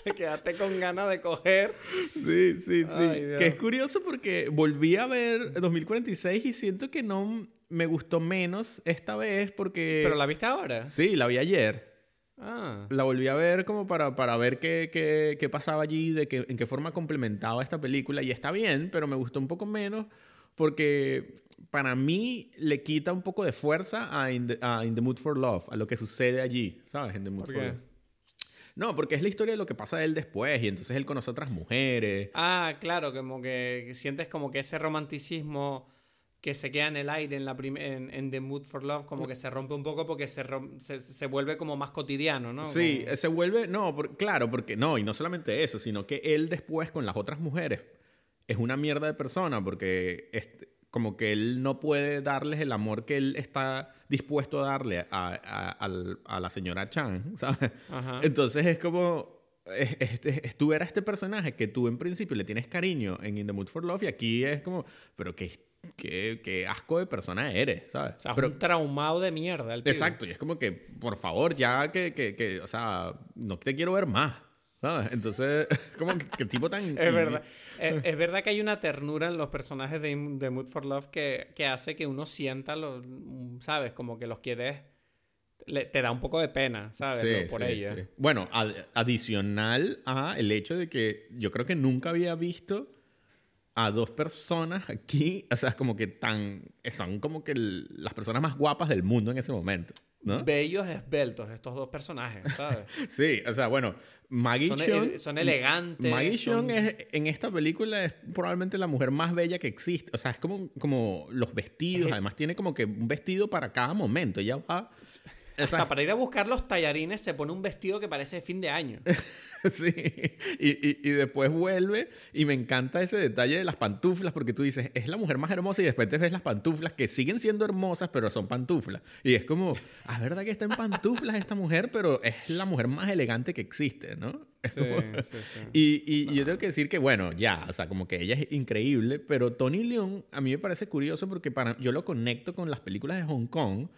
te quedaste con ganas de coger. Sí, sí, sí. que es curioso porque volví a ver 2046 y siento que no me gustó menos esta vez porque... ¿Pero la viste ahora? Sí, la vi ayer. Ah. La volví a ver como para, para ver qué, qué, qué pasaba allí, de que, en qué forma complementaba esta película. Y está bien, pero me gustó un poco menos porque para mí le quita un poco de fuerza a In the, Mood for Love, a lo que sucede allí, ¿sabes? In the Mood for Love. No, porque es la historia de lo que pasa a él después y entonces él conoce a otras mujeres. Ah, claro, como que sientes como que ese romanticismo que se queda en el aire en, la en, The Mood for Love, como que se rompe un poco porque se, se, vuelve como más cotidiano, ¿no? Sí, se vuelve, no, claro, porque no, y no solamente eso, sino que él después con las otras mujeres es una mierda de persona porque como que él no puede darles el amor que él está dispuesto a darle a, a, la señora Chan, ¿sabes? Entonces es como... Este, tú eras este personaje que tú en principio le tienes cariño en In the Mood for Love y aquí es como, pero qué, qué, qué asco de persona eres, ¿sabes? O sea, pero, un traumado de mierda. exacto, y es como que, por favor, ya que, que, que, o sea, no te quiero ver más. Entonces, como que, que tipo tan... Es verdad. es, es verdad que hay una ternura en los personajes de, de Mood for Love que, que hace que uno sienta, los, ¿sabes? Como que los quieres... le- te da un poco de pena, ¿sabes? Sí, por sí, ella. sí. Bueno, ad- adicional a el hecho de que yo creo que nunca había visto a dos personas aquí, o sea, como que tan, son como que el- las personas más guapas del mundo en ese momento, ¿no? Bellos, esbeltos, estos dos personajes, ¿sabes? Sí, o sea, bueno, Maggie son, e- son elegantes. Maggie son- es, en esta película es probablemente la mujer más bella que existe. O sea, es como, como los vestidos. Además, tiene como que un vestido para cada momento. Ella va... o sea, Hasta para ir a buscar los tallarines se pone un vestido que parece fin de año. Sí, y, y- y después vuelve y me encanta ese detalle de las pantuflas porque tú dices, es la mujer más hermosa y después te ves las pantuflas que siguen siendo hermosas pero son pantuflas. Y es como, ah, verdad que está en pantuflas esta mujer, pero es la mujer más elegante que existe, ¿no? Es Sí, sí, sí. Y, y yo tengo que decir que, bueno, ya, o sea, como que ella es increíble, pero Tony Leung a mí me parece curioso porque para, yo lo conecto con las películas de Hong Kong,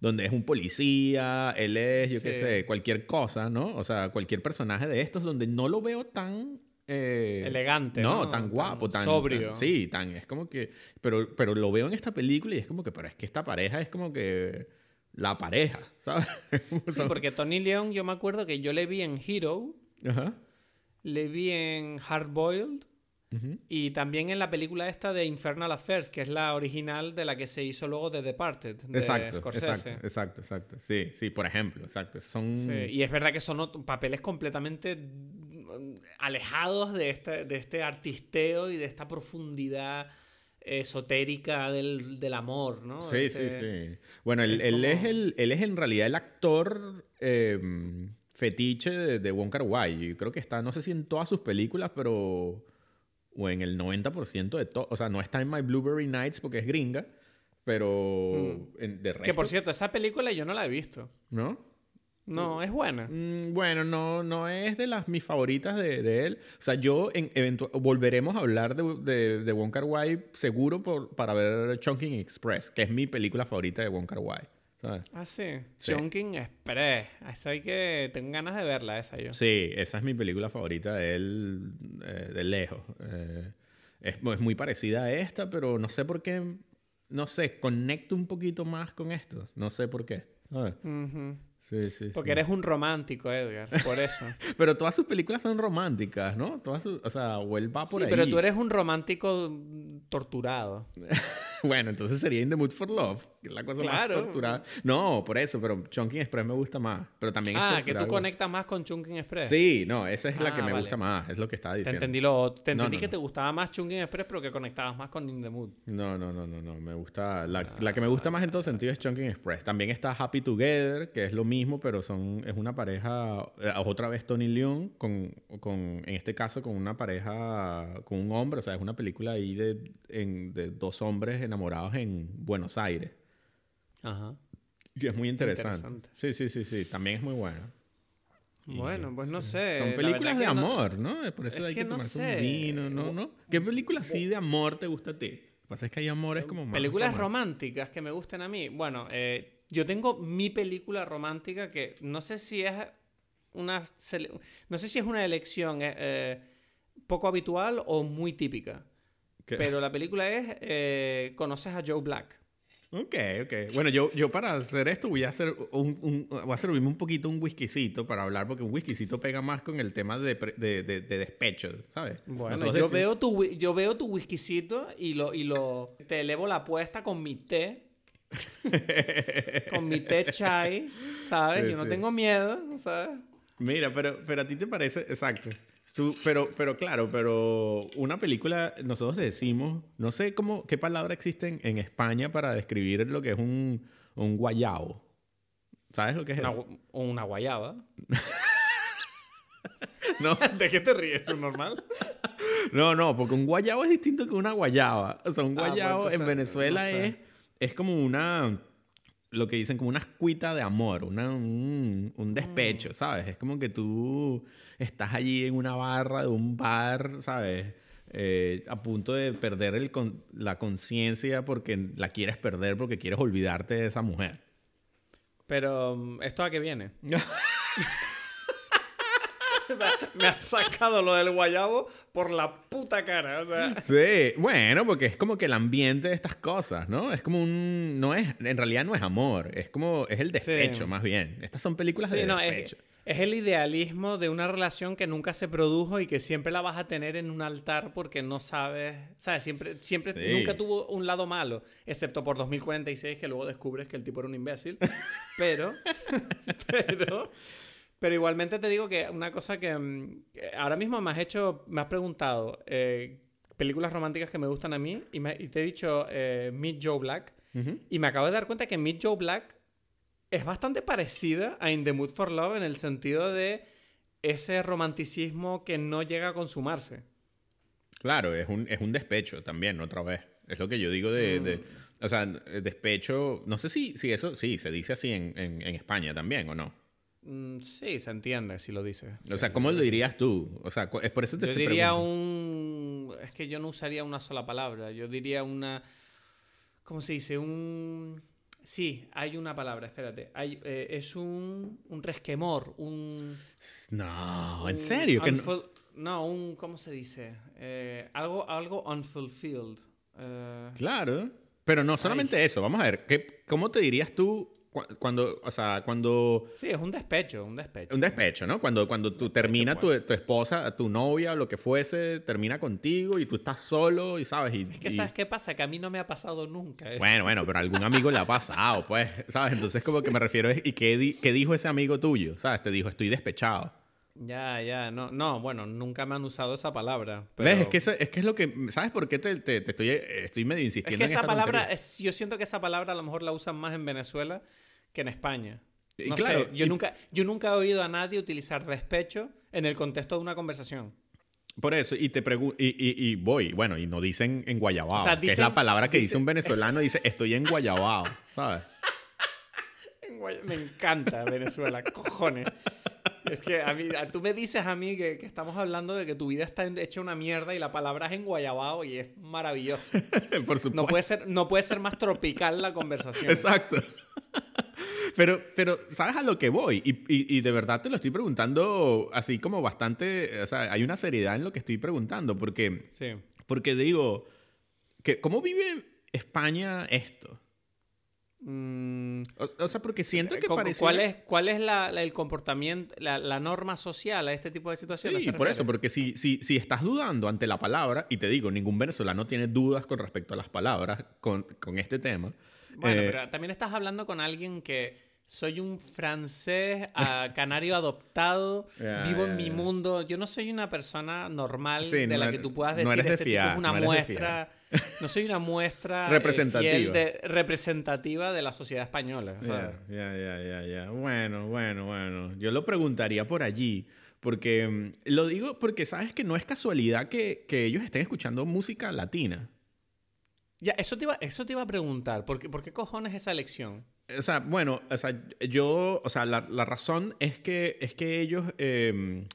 donde es un policía, él es, yo qué sé, cualquier cosa, ¿no? O sea, cualquier personaje de estos donde no lo veo tan... eh, Elegante, No, ¿no? tan guapo, Tan tan... sobrio. tan- sí, tan... Es como que... Pero, pero lo veo en esta película y es como que, pero es que esta pareja es como que... La pareja, ¿sabes? Sí, porque Tony León, yo me acuerdo que yo le vi en Hero, Ajá. le vi en Hard Boiled Y también en la película esta de Infernal Affairs, que es la original de la que se hizo luego de Departed, de Exacto, Scorsese. exacto, exacto, exacto. Sí, sí, por ejemplo, exacto. Son... Sí, y es verdad que son papeles completamente mm, alejados de este, de este artisteo y de esta profundidad esotérica del, del amor, ¿no? Sí, Este- sí, sí. Bueno, él, es él es como- el, él es en realidad el actor eh, fetiche de, de Wong Kar Wai. Yo creo que está, no sé si en todas sus películas, pero... O en el 90% de todo. O sea, no está en My Blueberry Nights porque es gringa, pero... en- de resto, Hmm. Que por cierto, esa película yo no la he visto. ¿No? No, es buena. Mm, Bueno, no, no es de las mis favoritas de, de él. O sea, yo en, volveremos a hablar de, de, de Wong Kar Wai seguro por, para ver Chungking Express, que es mi película favorita de Wong Kar Wai. ¿Sabes? Ah, sí. Sí. Chungking Express. Esa hay que... Tengo ganas de verla, esa yo. Sí, esa es mi película favorita de él eh, de lejos. Eh, es, es muy parecida a esta, pero no sé por qué, no sé, conecto un poquito más con esto. No sé por qué. ¿sabes? Ujú. Sí, sí, Porque sí. eres un romántico, Edgar. Por eso. Pero todas sus películas son románticas, ¿no? Todas sus- o sea, o él va por sí, ahí. pero tú eres un romántico torturado. Bueno, entonces sería In the Mood for Love, la cosa Claro. más torturada. No, por eso, pero Chunking Express me gusta más. Pero también es Ah, que tú conectas más con Chungking Express. Sí, no, esa es la Ah, que me vale. gusta más, es lo que estaba Te diciendo. entendí, lo, te entendí no, que no. te gustaba más Chungking Express, pero que conectabas más con In the Mood. No, no, no, no, no, me gusta. La, la que me gusta más en todo sentido es Chunking Express. También está Happy Together, que es lo mismo, pero son es una pareja, eh, otra vez Tony Leung, con, con, en este caso con una pareja, con un hombre, o sea, es una película ahí de, en- de dos hombres enamorados en Buenos Aires. Ajá. Y es muy interesante. Interesante. Sí, sí, sí, sí, también es muy buena. Bueno, pues no sé. Son la películas de que no- amor, ¿no? Por eso Es hay que, que no tomarse sé. un vino, ¿no? ¿no? ¿Qué película así de amor te gusta a ti? Lo que pasa es que hay amores como más. Películas románticas. románticas que me gusten a mí. Bueno, eh, yo tengo mi película romántica que no sé si es una no sé si es una elección eh, eh, poco habitual o muy típica. ¿Qué? Pero la película es eh, conoces a Joe Black. Ok, ok. Bueno, yo, yo para hacer esto voy a hacer un, un- voy a servirme un poquito un whiskycito para hablar, porque un whiskycito pega más con el tema de, pre- de, de- de despecho, ¿sabes? Bueno, Nosotros yo decimos- veo tu yo veo tu whiskycito y lo y lo te elevo la apuesta con mi té. con mi té chai, ¿sabes? Sí, yo no sí. tengo miedo, ¿sabes? Mira, pero, pero a ti te parece, exacto. Tú, pero, pero claro, pero una película, nosotros decimos, no sé cómo, qué palabra existe en, en España para describir lo que es un, un guayao. ¿Sabes lo que es Una, eso? una guayaba. No, ¿De qué te ríes? ¿Es normal? no, no, porque un guayabo es distinto que una guayaba. O sea, un Ah, guayabo entonces, en Venezuela no sé. es, es como una, lo que dicen, como una escuita de amor, una, un, un Mm. despecho, ¿sabes? Es como que tú estás allí en una barra de un bar, ¿sabes? Eh, a punto de perder el con- la conciencia porque la quieres perder, porque quieres olvidarte de esa mujer. Pero, mm, ¿esto a qué viene? o sea, me has sacado lo del guayabo por la puta cara. O sea. Sí, bueno, porque es como que el ambiente de estas cosas, ¿no? Es como un. No es, en realidad no es amor, es como. Es el despecho, más bien. Estas son películas de despecho. Es, el idealismo de una relación que nunca se produjo y que siempre la vas a tener en un altar porque no sabes. ¿Sabes? Siempre, siempre nunca tuvo un lado malo, excepto por 2046, que luego descubres que el tipo era un imbécil. Pero. pero. Pero igualmente te digo que una cosa que, mm, ahora mismo me has hecho, me has preguntado eh, películas románticas que me gustan a mí y, te he dicho eh, Meet Joe Black y me acabo de dar cuenta que Meet Joe Black es bastante parecida a In the Mood for Love en el sentido de ese romanticismo que no llega a consumarse. Claro, es un, es un despecho también, otra vez. Es lo que yo digo de... Mm. o sea, despecho... No sé si, si eso... Sí, se dice así en, en, en España también, ¿o no? Mm, sí, se entiende si lo dices. O sea, ¿cómo lo dirías tú? O sea, es por eso te Yo diría un... Es que yo no usaría una sola palabra. Yo diría una... ¿Cómo se dice? Un... Sí, hay una palabra, espérate. Hay, eh, es un, un resquemor, un... No, ¿en serio? no... un... ¿Cómo se dice? Eh, algo, algo unfulfilled. Eh, claro. Pero no solamente eso. Vamos a ver, ¿qué, ¿cómo te dirías tú cuando, o sea, cuando... Sí, es un despecho, un despecho. Un despecho, ¿no? Cuando, cuando tú termina tu, tu, esposa, tu novia, lo que fuese, termina contigo y tú estás solo y sabes... Y, es que, ¿sabes qué pasa? Que a mí no me ha pasado nunca eso. Bueno, bueno, pero a algún amigo le ha pasado, pues, ¿sabes? Entonces como que me refiero ¿y qué, qué dijo ese amigo tuyo? ¿Sabes? Te dijo, estoy despechado. Ya, ya, no, no, bueno, nunca me han usado esa palabra. ¿Ves? Es que, es que es lo que, ¿sabes por qué te, te, estoy, estoy medio insistiendo? Es que esa palabra, yo siento que esa palabra a lo mejor la usan más en Venezuela que en España. No sé, yo, nunca, yo nunca he oído a nadie utilizar despecho en el contexto de una conversación. Por eso, y te pregunto, y, voy, bueno, y no dicen en Guayabao, que es la palabra que dice un venezolano, dice estoy en Guayabao, ¿sabes? Me encanta Venezuela, cojones. Es que a mí, tú me dices a mí que, estamos hablando de que tu vida está hecha una mierda y la palabra es en Guayabao y es maravilloso. Por supuesto. No puede ser, no puede ser más tropical la conversación. Exacto. Pero, pero, ¿sabes a lo que voy? Y, y, de verdad te lo estoy preguntando así como bastante, o sea, hay una seriedad en lo que estoy preguntando, porque, sí. porque digo, que, ¿cómo vive España esto? Mm. o, sea, porque siento que parece... ¿Cuál es, cuál es la, el comportamiento, la, la, norma social a este tipo de situaciones? Sí, por eso, porque si, si, si estás dudando ante la palabra, y te digo, ningún venezolano tiene dudas con respecto a las palabras con, con este tema. Bueno, eh, pero también estás hablando con alguien que soy un francés canario adoptado, vivo en mi mundo. Yo no soy una persona normal de la que tú puedas decir no este tipo es una muestra. No soy una muestra eh, representativa. de, representativa de la sociedad española. Ya, ya, ya, ya. Bueno, bueno, bueno. Yo lo preguntaría por allí. Porque mm, lo digo porque sabes que no es casualidad que, que ellos estén escuchando música latina. Ya, eso te iba, eso te iba a preguntar. ¿Por qué, ¿Por qué cojones esa elección? O sea, bueno, o sea, yo, o sea, la, la razón es que, es que ellos, eh,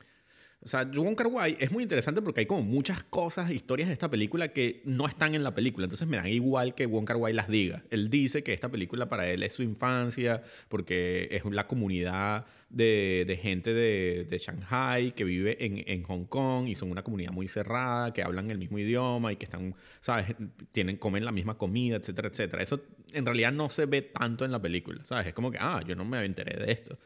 o sea, Wong Kar Wai es muy interesante porque hay como muchas cosas, historias de esta película que no están en la película. Entonces me da igual que Wong Kar Wai las diga. Él dice que esta película para él es su infancia porque es la comunidad de, de gente de, de, Shanghai que vive en, en, Hong Kong y son una comunidad muy cerrada, que hablan el mismo idioma y que están, ¿sabes? Tienen, comen la misma comida, etcétera, etcétera. Eso en realidad no se ve tanto en la película, ¿sabes? Es como que, ah, yo no me enteré de esto.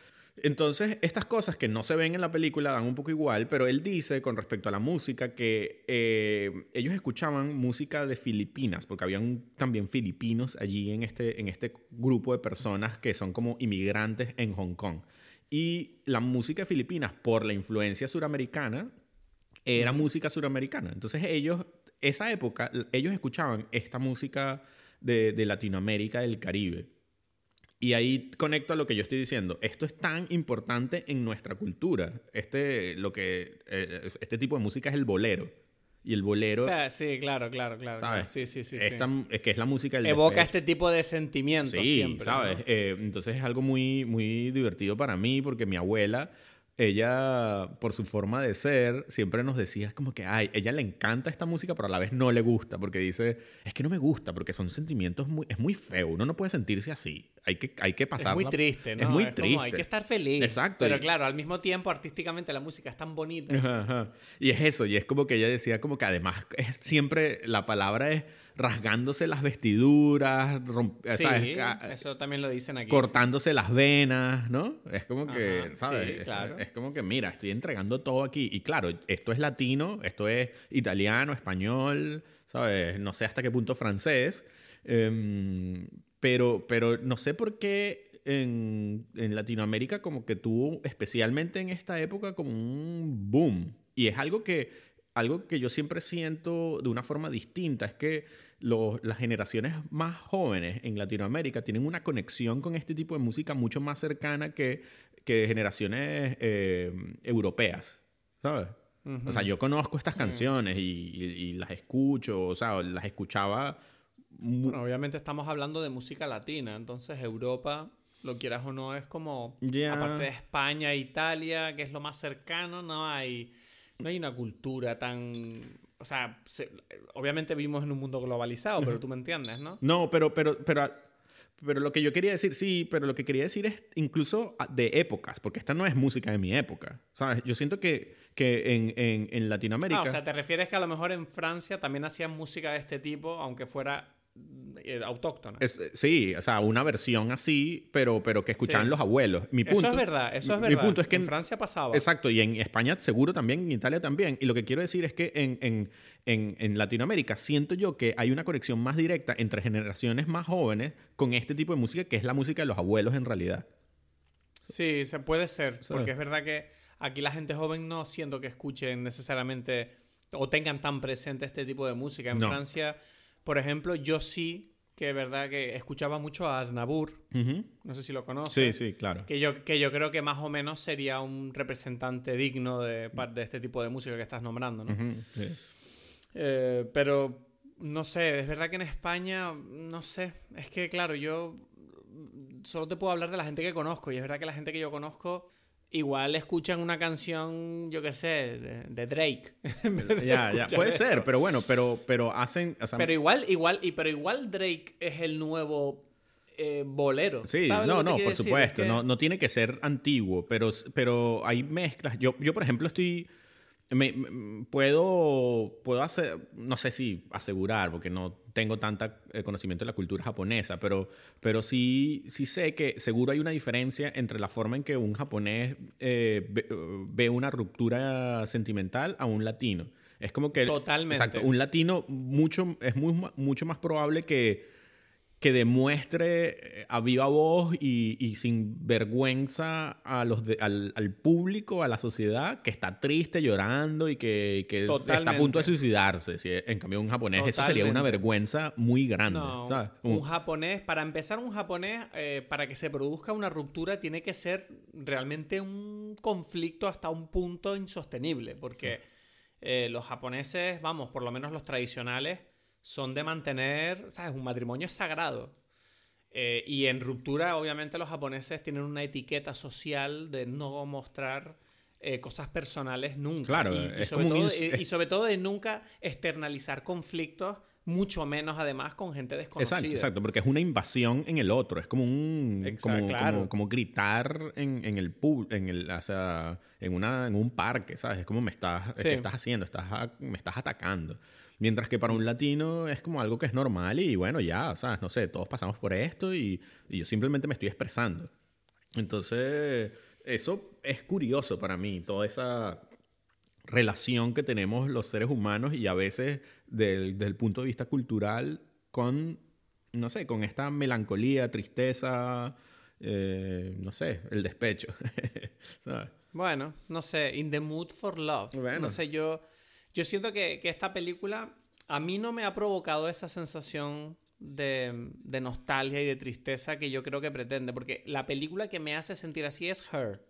Entonces, estas cosas que no se ven en la película dan un poco igual, pero él dice con respecto a la música que eh, ellos escuchaban música de Filipinas, porque habían también filipinos allí en este, en este grupo de personas que son como inmigrantes en Hong Kong. Y la música de Filipinas, por la influencia suramericana, era música suramericana. Entonces ellos, esa época, ellos escuchaban esta música de, de Latinoamérica, del Caribe. Y ahí conecto a lo que yo estoy diciendo. Esto es tan importante en nuestra cultura. Este, lo que, eh, este tipo de música es el bolero. Y el bolero. O sea, sí, claro, claro, claro. Sí, sí, sí. es que es la música del Evoca este tipo de sentimientos sí, siempre. ¿sabes? Eh, entonces es algo muy, muy divertido para mí porque mi abuela ella, por su forma de ser, siempre nos decía como que, ay, ella le encanta esta música, pero a la vez no le gusta, porque dice, es que no me gusta, porque son sentimientos muy, es muy feo, uno no puede sentirse así, hay que, hay que pasar. Es muy triste, ¿no? Es muy como, triste. hay que estar feliz. Exacto. Pero y- claro, al mismo tiempo, artísticamente la música es tan bonita. Ajá, ajá. Y es eso, y es como que ella decía como que además es siempre la palabra es rasgándose las vestiduras, romp- Sí, ¿sabes? Eso también lo dicen aquí. cortándose las venas, ¿no? Es como que, Ajá, ¿sabes? sí, Es- claro. Es, como que, mira, estoy entregando todo aquí. Y claro, esto es latino, esto es italiano, español, ¿sabes? No sé hasta qué punto francés. Em, pero, pero no sé por qué en, en Latinoamérica como que tuvo, especialmente en esta época, como un boom. Y es algo que algo que yo siempre siento de una forma distinta es que los- las generaciones más jóvenes en Latinoamérica tienen una conexión con este tipo de música mucho más cercana que, que generaciones eh, europeas, ¿sabes? O sea, yo conozco estas canciones y, y- y las escucho, o sea, las escuchaba... Bueno, obviamente estamos hablando de música latina, entonces Europa, lo quieras o no, es como, Ya. aparte de España e Italia, que es lo más cercano, no hay, no hay una cultura tan... O sea, se- obviamente vivimos en un mundo globalizado, pero tú me entiendes, ¿no? No, pero, pero, pero, pero lo que yo quería decir, sí, pero lo que quería decir es incluso de épocas, porque esta no es música de mi época, ¿sabes? Yo siento que, que en, en, en Latinoamérica... Ah, o sea, te refieres que a lo mejor en Francia también hacían música de este tipo, aunque fuera eh, autóctona. Es- eh, sí, o sea, una versión así, pero, pero que escuchaban Sí. los abuelos. Mi punto, eso es verdad, eso es mi verdad. punto es que en Francia pasaba. Exacto, y en España seguro también, en Italia también. Y lo que quiero decir es que en, en, en, en Latinoamérica siento yo que hay una conexión más directa entre generaciones más jóvenes con este tipo de música, que es la música de los abuelos en realidad. Sí, se puede ser, ¿Sabes? porque es verdad que aquí la gente joven no siento que escuchen necesariamente o tengan tan presente este tipo de música. En No. Francia, por ejemplo, yo sí que es verdad que escuchaba mucho a Aznavour, Ujú. no sé si lo Sí, conoces. sí, claro. Que yo, que yo creo que más o menos sería un representante digno de, de este tipo de música que estás nombrando, ¿no? Ujú, sí. Eh, pero no sé, es verdad que en España, no sé, es que claro, yo solo te puedo hablar de la gente que conozco y es verdad que la gente que yo conozco igual escuchan una canción, yo qué sé, de, de Drake. de Ya, puede esto. ser, pero bueno, pero, pero hacen... o sea, Pero igual, igual, y pero igual Drake es el nuevo eh, bolero. Sí, ¿sabes lo no, no, por decir? supuesto. Es que- No, no tiene que ser antiguo, pero, pero hay mezclas. Yo, yo por ejemplo, estoy. me- me- puedo, puedo hacer, no sé si asegurar, porque no tengo tanta eh, conocimiento de la cultura japonesa, pero, pero sí, sí sé que seguro hay una diferencia entre la forma en que un japonés eh, ve, ve una ruptura sentimental a un latino. Es como que... Totalmente. Exacto. Un latino mucho, es muy, mucho más probable que que demuestre eh, a viva voz y, y sin vergüenza a los de- al, al público, a la sociedad, que está triste, llorando y que, que es- está a punto de Totalmente. suicidarse. Si, en cambio, un japonés, eso sería una Totalmente. vergüenza muy grande. No, ¿sabes? un Un- japonés, para empezar, un japonés, eh, para que se produzca una ruptura, tiene que ser realmente un conflicto hasta un punto insostenible, porque eh, los japoneses, vamos, por lo menos los tradicionales, son de mantener, ¿sabes? Un matrimonio es sagrado. Eh, y en ruptura, obviamente, los japoneses tienen una etiqueta social de no mostrar eh, cosas personales nunca. Claro, y, sobre un todo, y- sobre todo de nunca externalizar conflictos, mucho menos además con gente desconocida. Exacto, exacto, porque es una invasión en el otro, es como un Exacto, como, claro. como, como gritar en, en el pub, en el, o sea, en una en un parque, ¿sabes? Es como me estás, Sí. ¿qué estás haciendo? Estás me estás atacando. Mientras que para un latino es como algo que es normal y bueno, ya, ¿sabes? No sé, todos pasamos por esto y, y yo simplemente me estoy expresando. Entonces, eso es curioso para mí, toda esa relación que tenemos los seres humanos y a veces del, desde el punto de vista cultural con, no sé, con esta melancolía, tristeza, eh, no sé, el despecho. ¿Sabes? Bueno, no sé, In the Mood for Love. Bueno. No sé, yo, yo siento que, que esta película a mí no me ha provocado esa sensación de, de nostalgia y de tristeza que yo creo que pretende, porque la película que me hace sentir así es Her.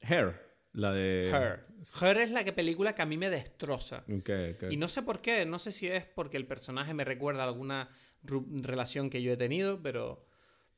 Hair, la de... Her. Her es la que película que a mí me destroza. Ok, ok. Y no sé por qué, no sé si es porque el personaje me recuerda a alguna relación que yo he tenido, pero,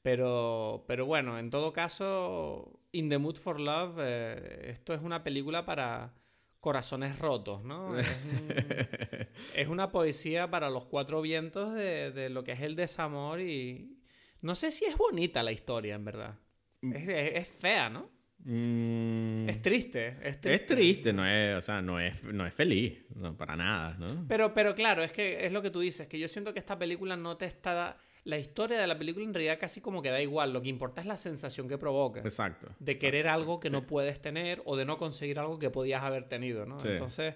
Pero, pero bueno, en todo caso, In the Mood for Love, eh, esto es una película para corazones rotos, ¿no? Es, es, una poesía para los cuatro vientos de, de, lo que es el desamor y no sé si es bonita la historia, en verdad. Mm. Es, es, fea, ¿no? Mm. Es triste, es triste. Es triste, no es, o sea, no es, no es feliz, no, para nada, ¿no? Pero, pero claro, es que es lo que tú dices, que yo siento que esta película no te está la historia de la película en realidad casi como que da igual. Lo que importa es la sensación que provoca. Exacto. De querer algo que no puedes tener o de no conseguir algo que podías haber tenido, ¿no? Entonces,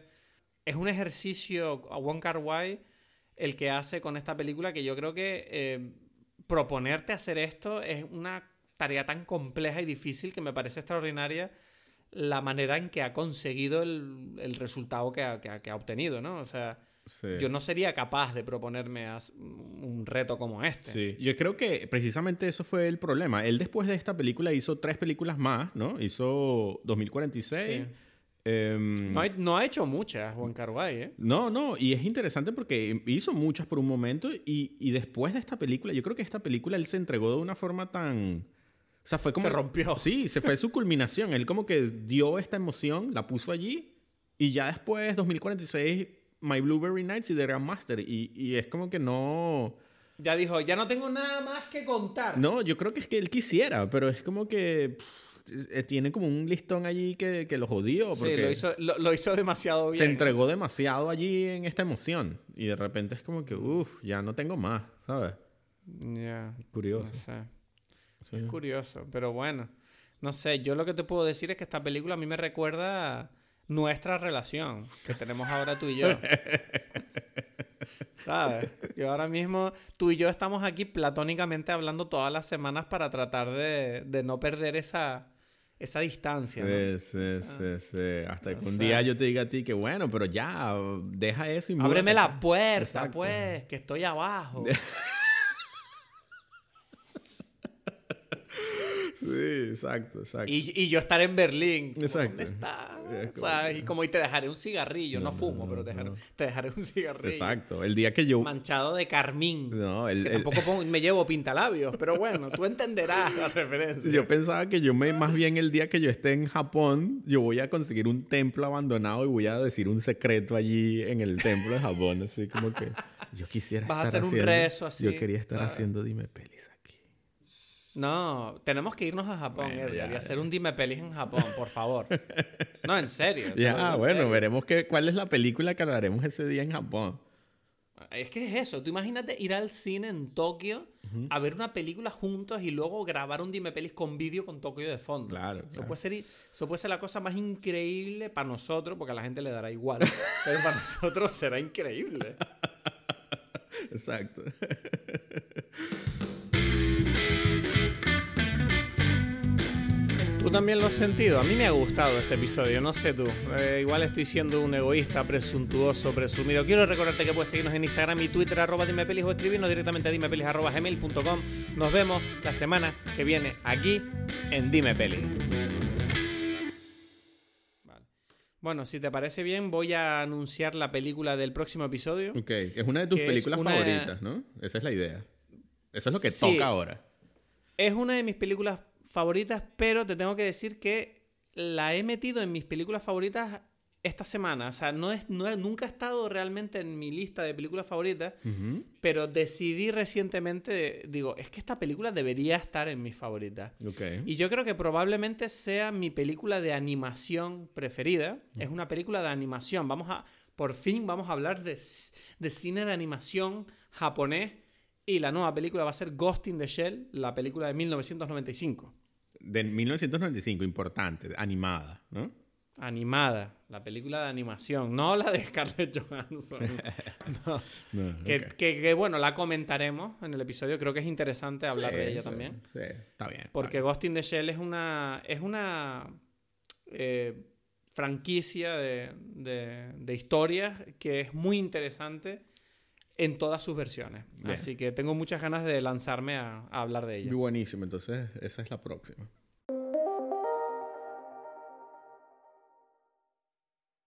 es un ejercicio a Wong Kar Wai el que hace con esta película que yo creo que eh, proponerte hacer esto es una tarea tan compleja y difícil que me parece extraordinaria la manera en que ha conseguido el, resultado que ha, que ha obtenido, ¿no? O sea, yo no sería capaz de proponerme un reto como este. Sí, yo creo que precisamente eso fue el problema. Él después de esta película hizo tres películas más, ¿no? Hizo 2046. Em, no, ha, hecho muchas, Juan Carguay, ¿eh? No, no, y es interesante porque hizo muchas por un momento y, y, después de esta película, yo creo que esta película él se entregó de una forma tan... O sea, fue como... Se rompió. Sí, se fue su culminación. él como que dio esta emoción, la puso allí y ya después, 2046 My Blueberry Nights y The Grandmaster. Y, y es como que no. Ya dijo, ya no tengo nada más que contar. No, yo creo que es que él quisiera, pero es como que eh, tiene como un listón allí que, que lo jodió. Porque sí, lo hizo, lo, hizo, demasiado bien. Se entregó demasiado allí en esta emoción. Y de repente es como que, uff, ya no tengo más, ¿sabes? Ya. Curioso. No sé. Es curioso, pero bueno. No sé, yo lo que te puedo decir es que esta película a mí me recuerda nuestra relación que tenemos ahora tú y yo. ¿Sabes? Yo ahora mismo, tú y yo estamos aquí platónicamente hablando todas las semanas para tratar de, de no perder esa, esa distancia. Sí, sí, sí, sí, Hasta que un día yo te diga a ti que bueno, pero ya, deja eso y Ábreme la puerta, pues, que estoy abajo. Sí, exacto, exacto. Y, y yo estar en Berlín. Exacto. ¿Dónde está? o sea, y como y te dejaré un cigarrillo. No, fumo, pero te dejaré, te dejaré, un cigarrillo. Exacto. El día que yo. Manchado de carmín. No, el, que tampoco me llevo pintalabios, pero bueno, tú entenderás la referencia. Yo pensaba que yo me. Más bien el día que yo esté en Japón, yo voy a conseguir un templo abandonado y voy a decir un secreto allí en el templo de Japón. Así como que. Yo quisiera. Vas a hacer un rezo así. Yo quería estar haciendo Dime Pelis no, tenemos que irnos a Japón, y hacer un dime pelis en Japón, por favor. no, en serio. Ya, bueno, veremos que, cuál es la película que haremos ese día en Japón. Es que es eso, tú imagínate ir al cine en Tokio a ver una película juntos y luego grabar un dime pelis con vídeo con Tokio de fondo. Claro. Eso, Puede ser, eso puede ser la cosa más increíble para nosotros, porque a la gente le dará igual, pero para nosotros será increíble. Exacto. ¿Tú también lo has sentido? A mí me ha gustado este episodio, no sé tú. Eh, igual estoy siendo un egoísta, presuntuoso, presumido. Quiero recordarte que puedes seguirnos en Instagram y Twitter, arroba dimepelis o escribirnos directamente a dimepelis, arroba gmail.com. Nos vemos la semana que viene aquí en Dime Bueno, si te parece bien, voy a anunciar la película del próximo episodio. Ok, es una de tus películas favoritas, ¿no? Esa es la idea. Eso es lo que toca ahora. Es una de mis películas favoritas, pero te tengo que decir que la he metido en mis películas favoritas esta semana. O sea, no es, no nunca ha estado realmente en mi lista de películas favoritas, pero decidí recientemente, digo, es que esta película debería estar en mis favoritas. Y yo creo que probablemente sea mi película de animación preferida. Es una película de animación. Vamos a, por fin vamos a hablar de, de cine de animación japonés. Y la nueva película va a ser Ghost in the Shell, la película de 1995 de 1995, importante, animada, ¿no? Animada, la película de animación, no la de Scarlett Johansson. No. que, bueno, la comentaremos en el episodio, creo que es interesante hablar de ella también. Sí, está bien. Porque Ghost in the Shell es una, es una eh, franquicia de, de, historias que es muy interesante en todas sus versiones. Así que tengo muchas ganas de lanzarme a, a hablar de ella. Buenísimo, entonces esa es la próxima.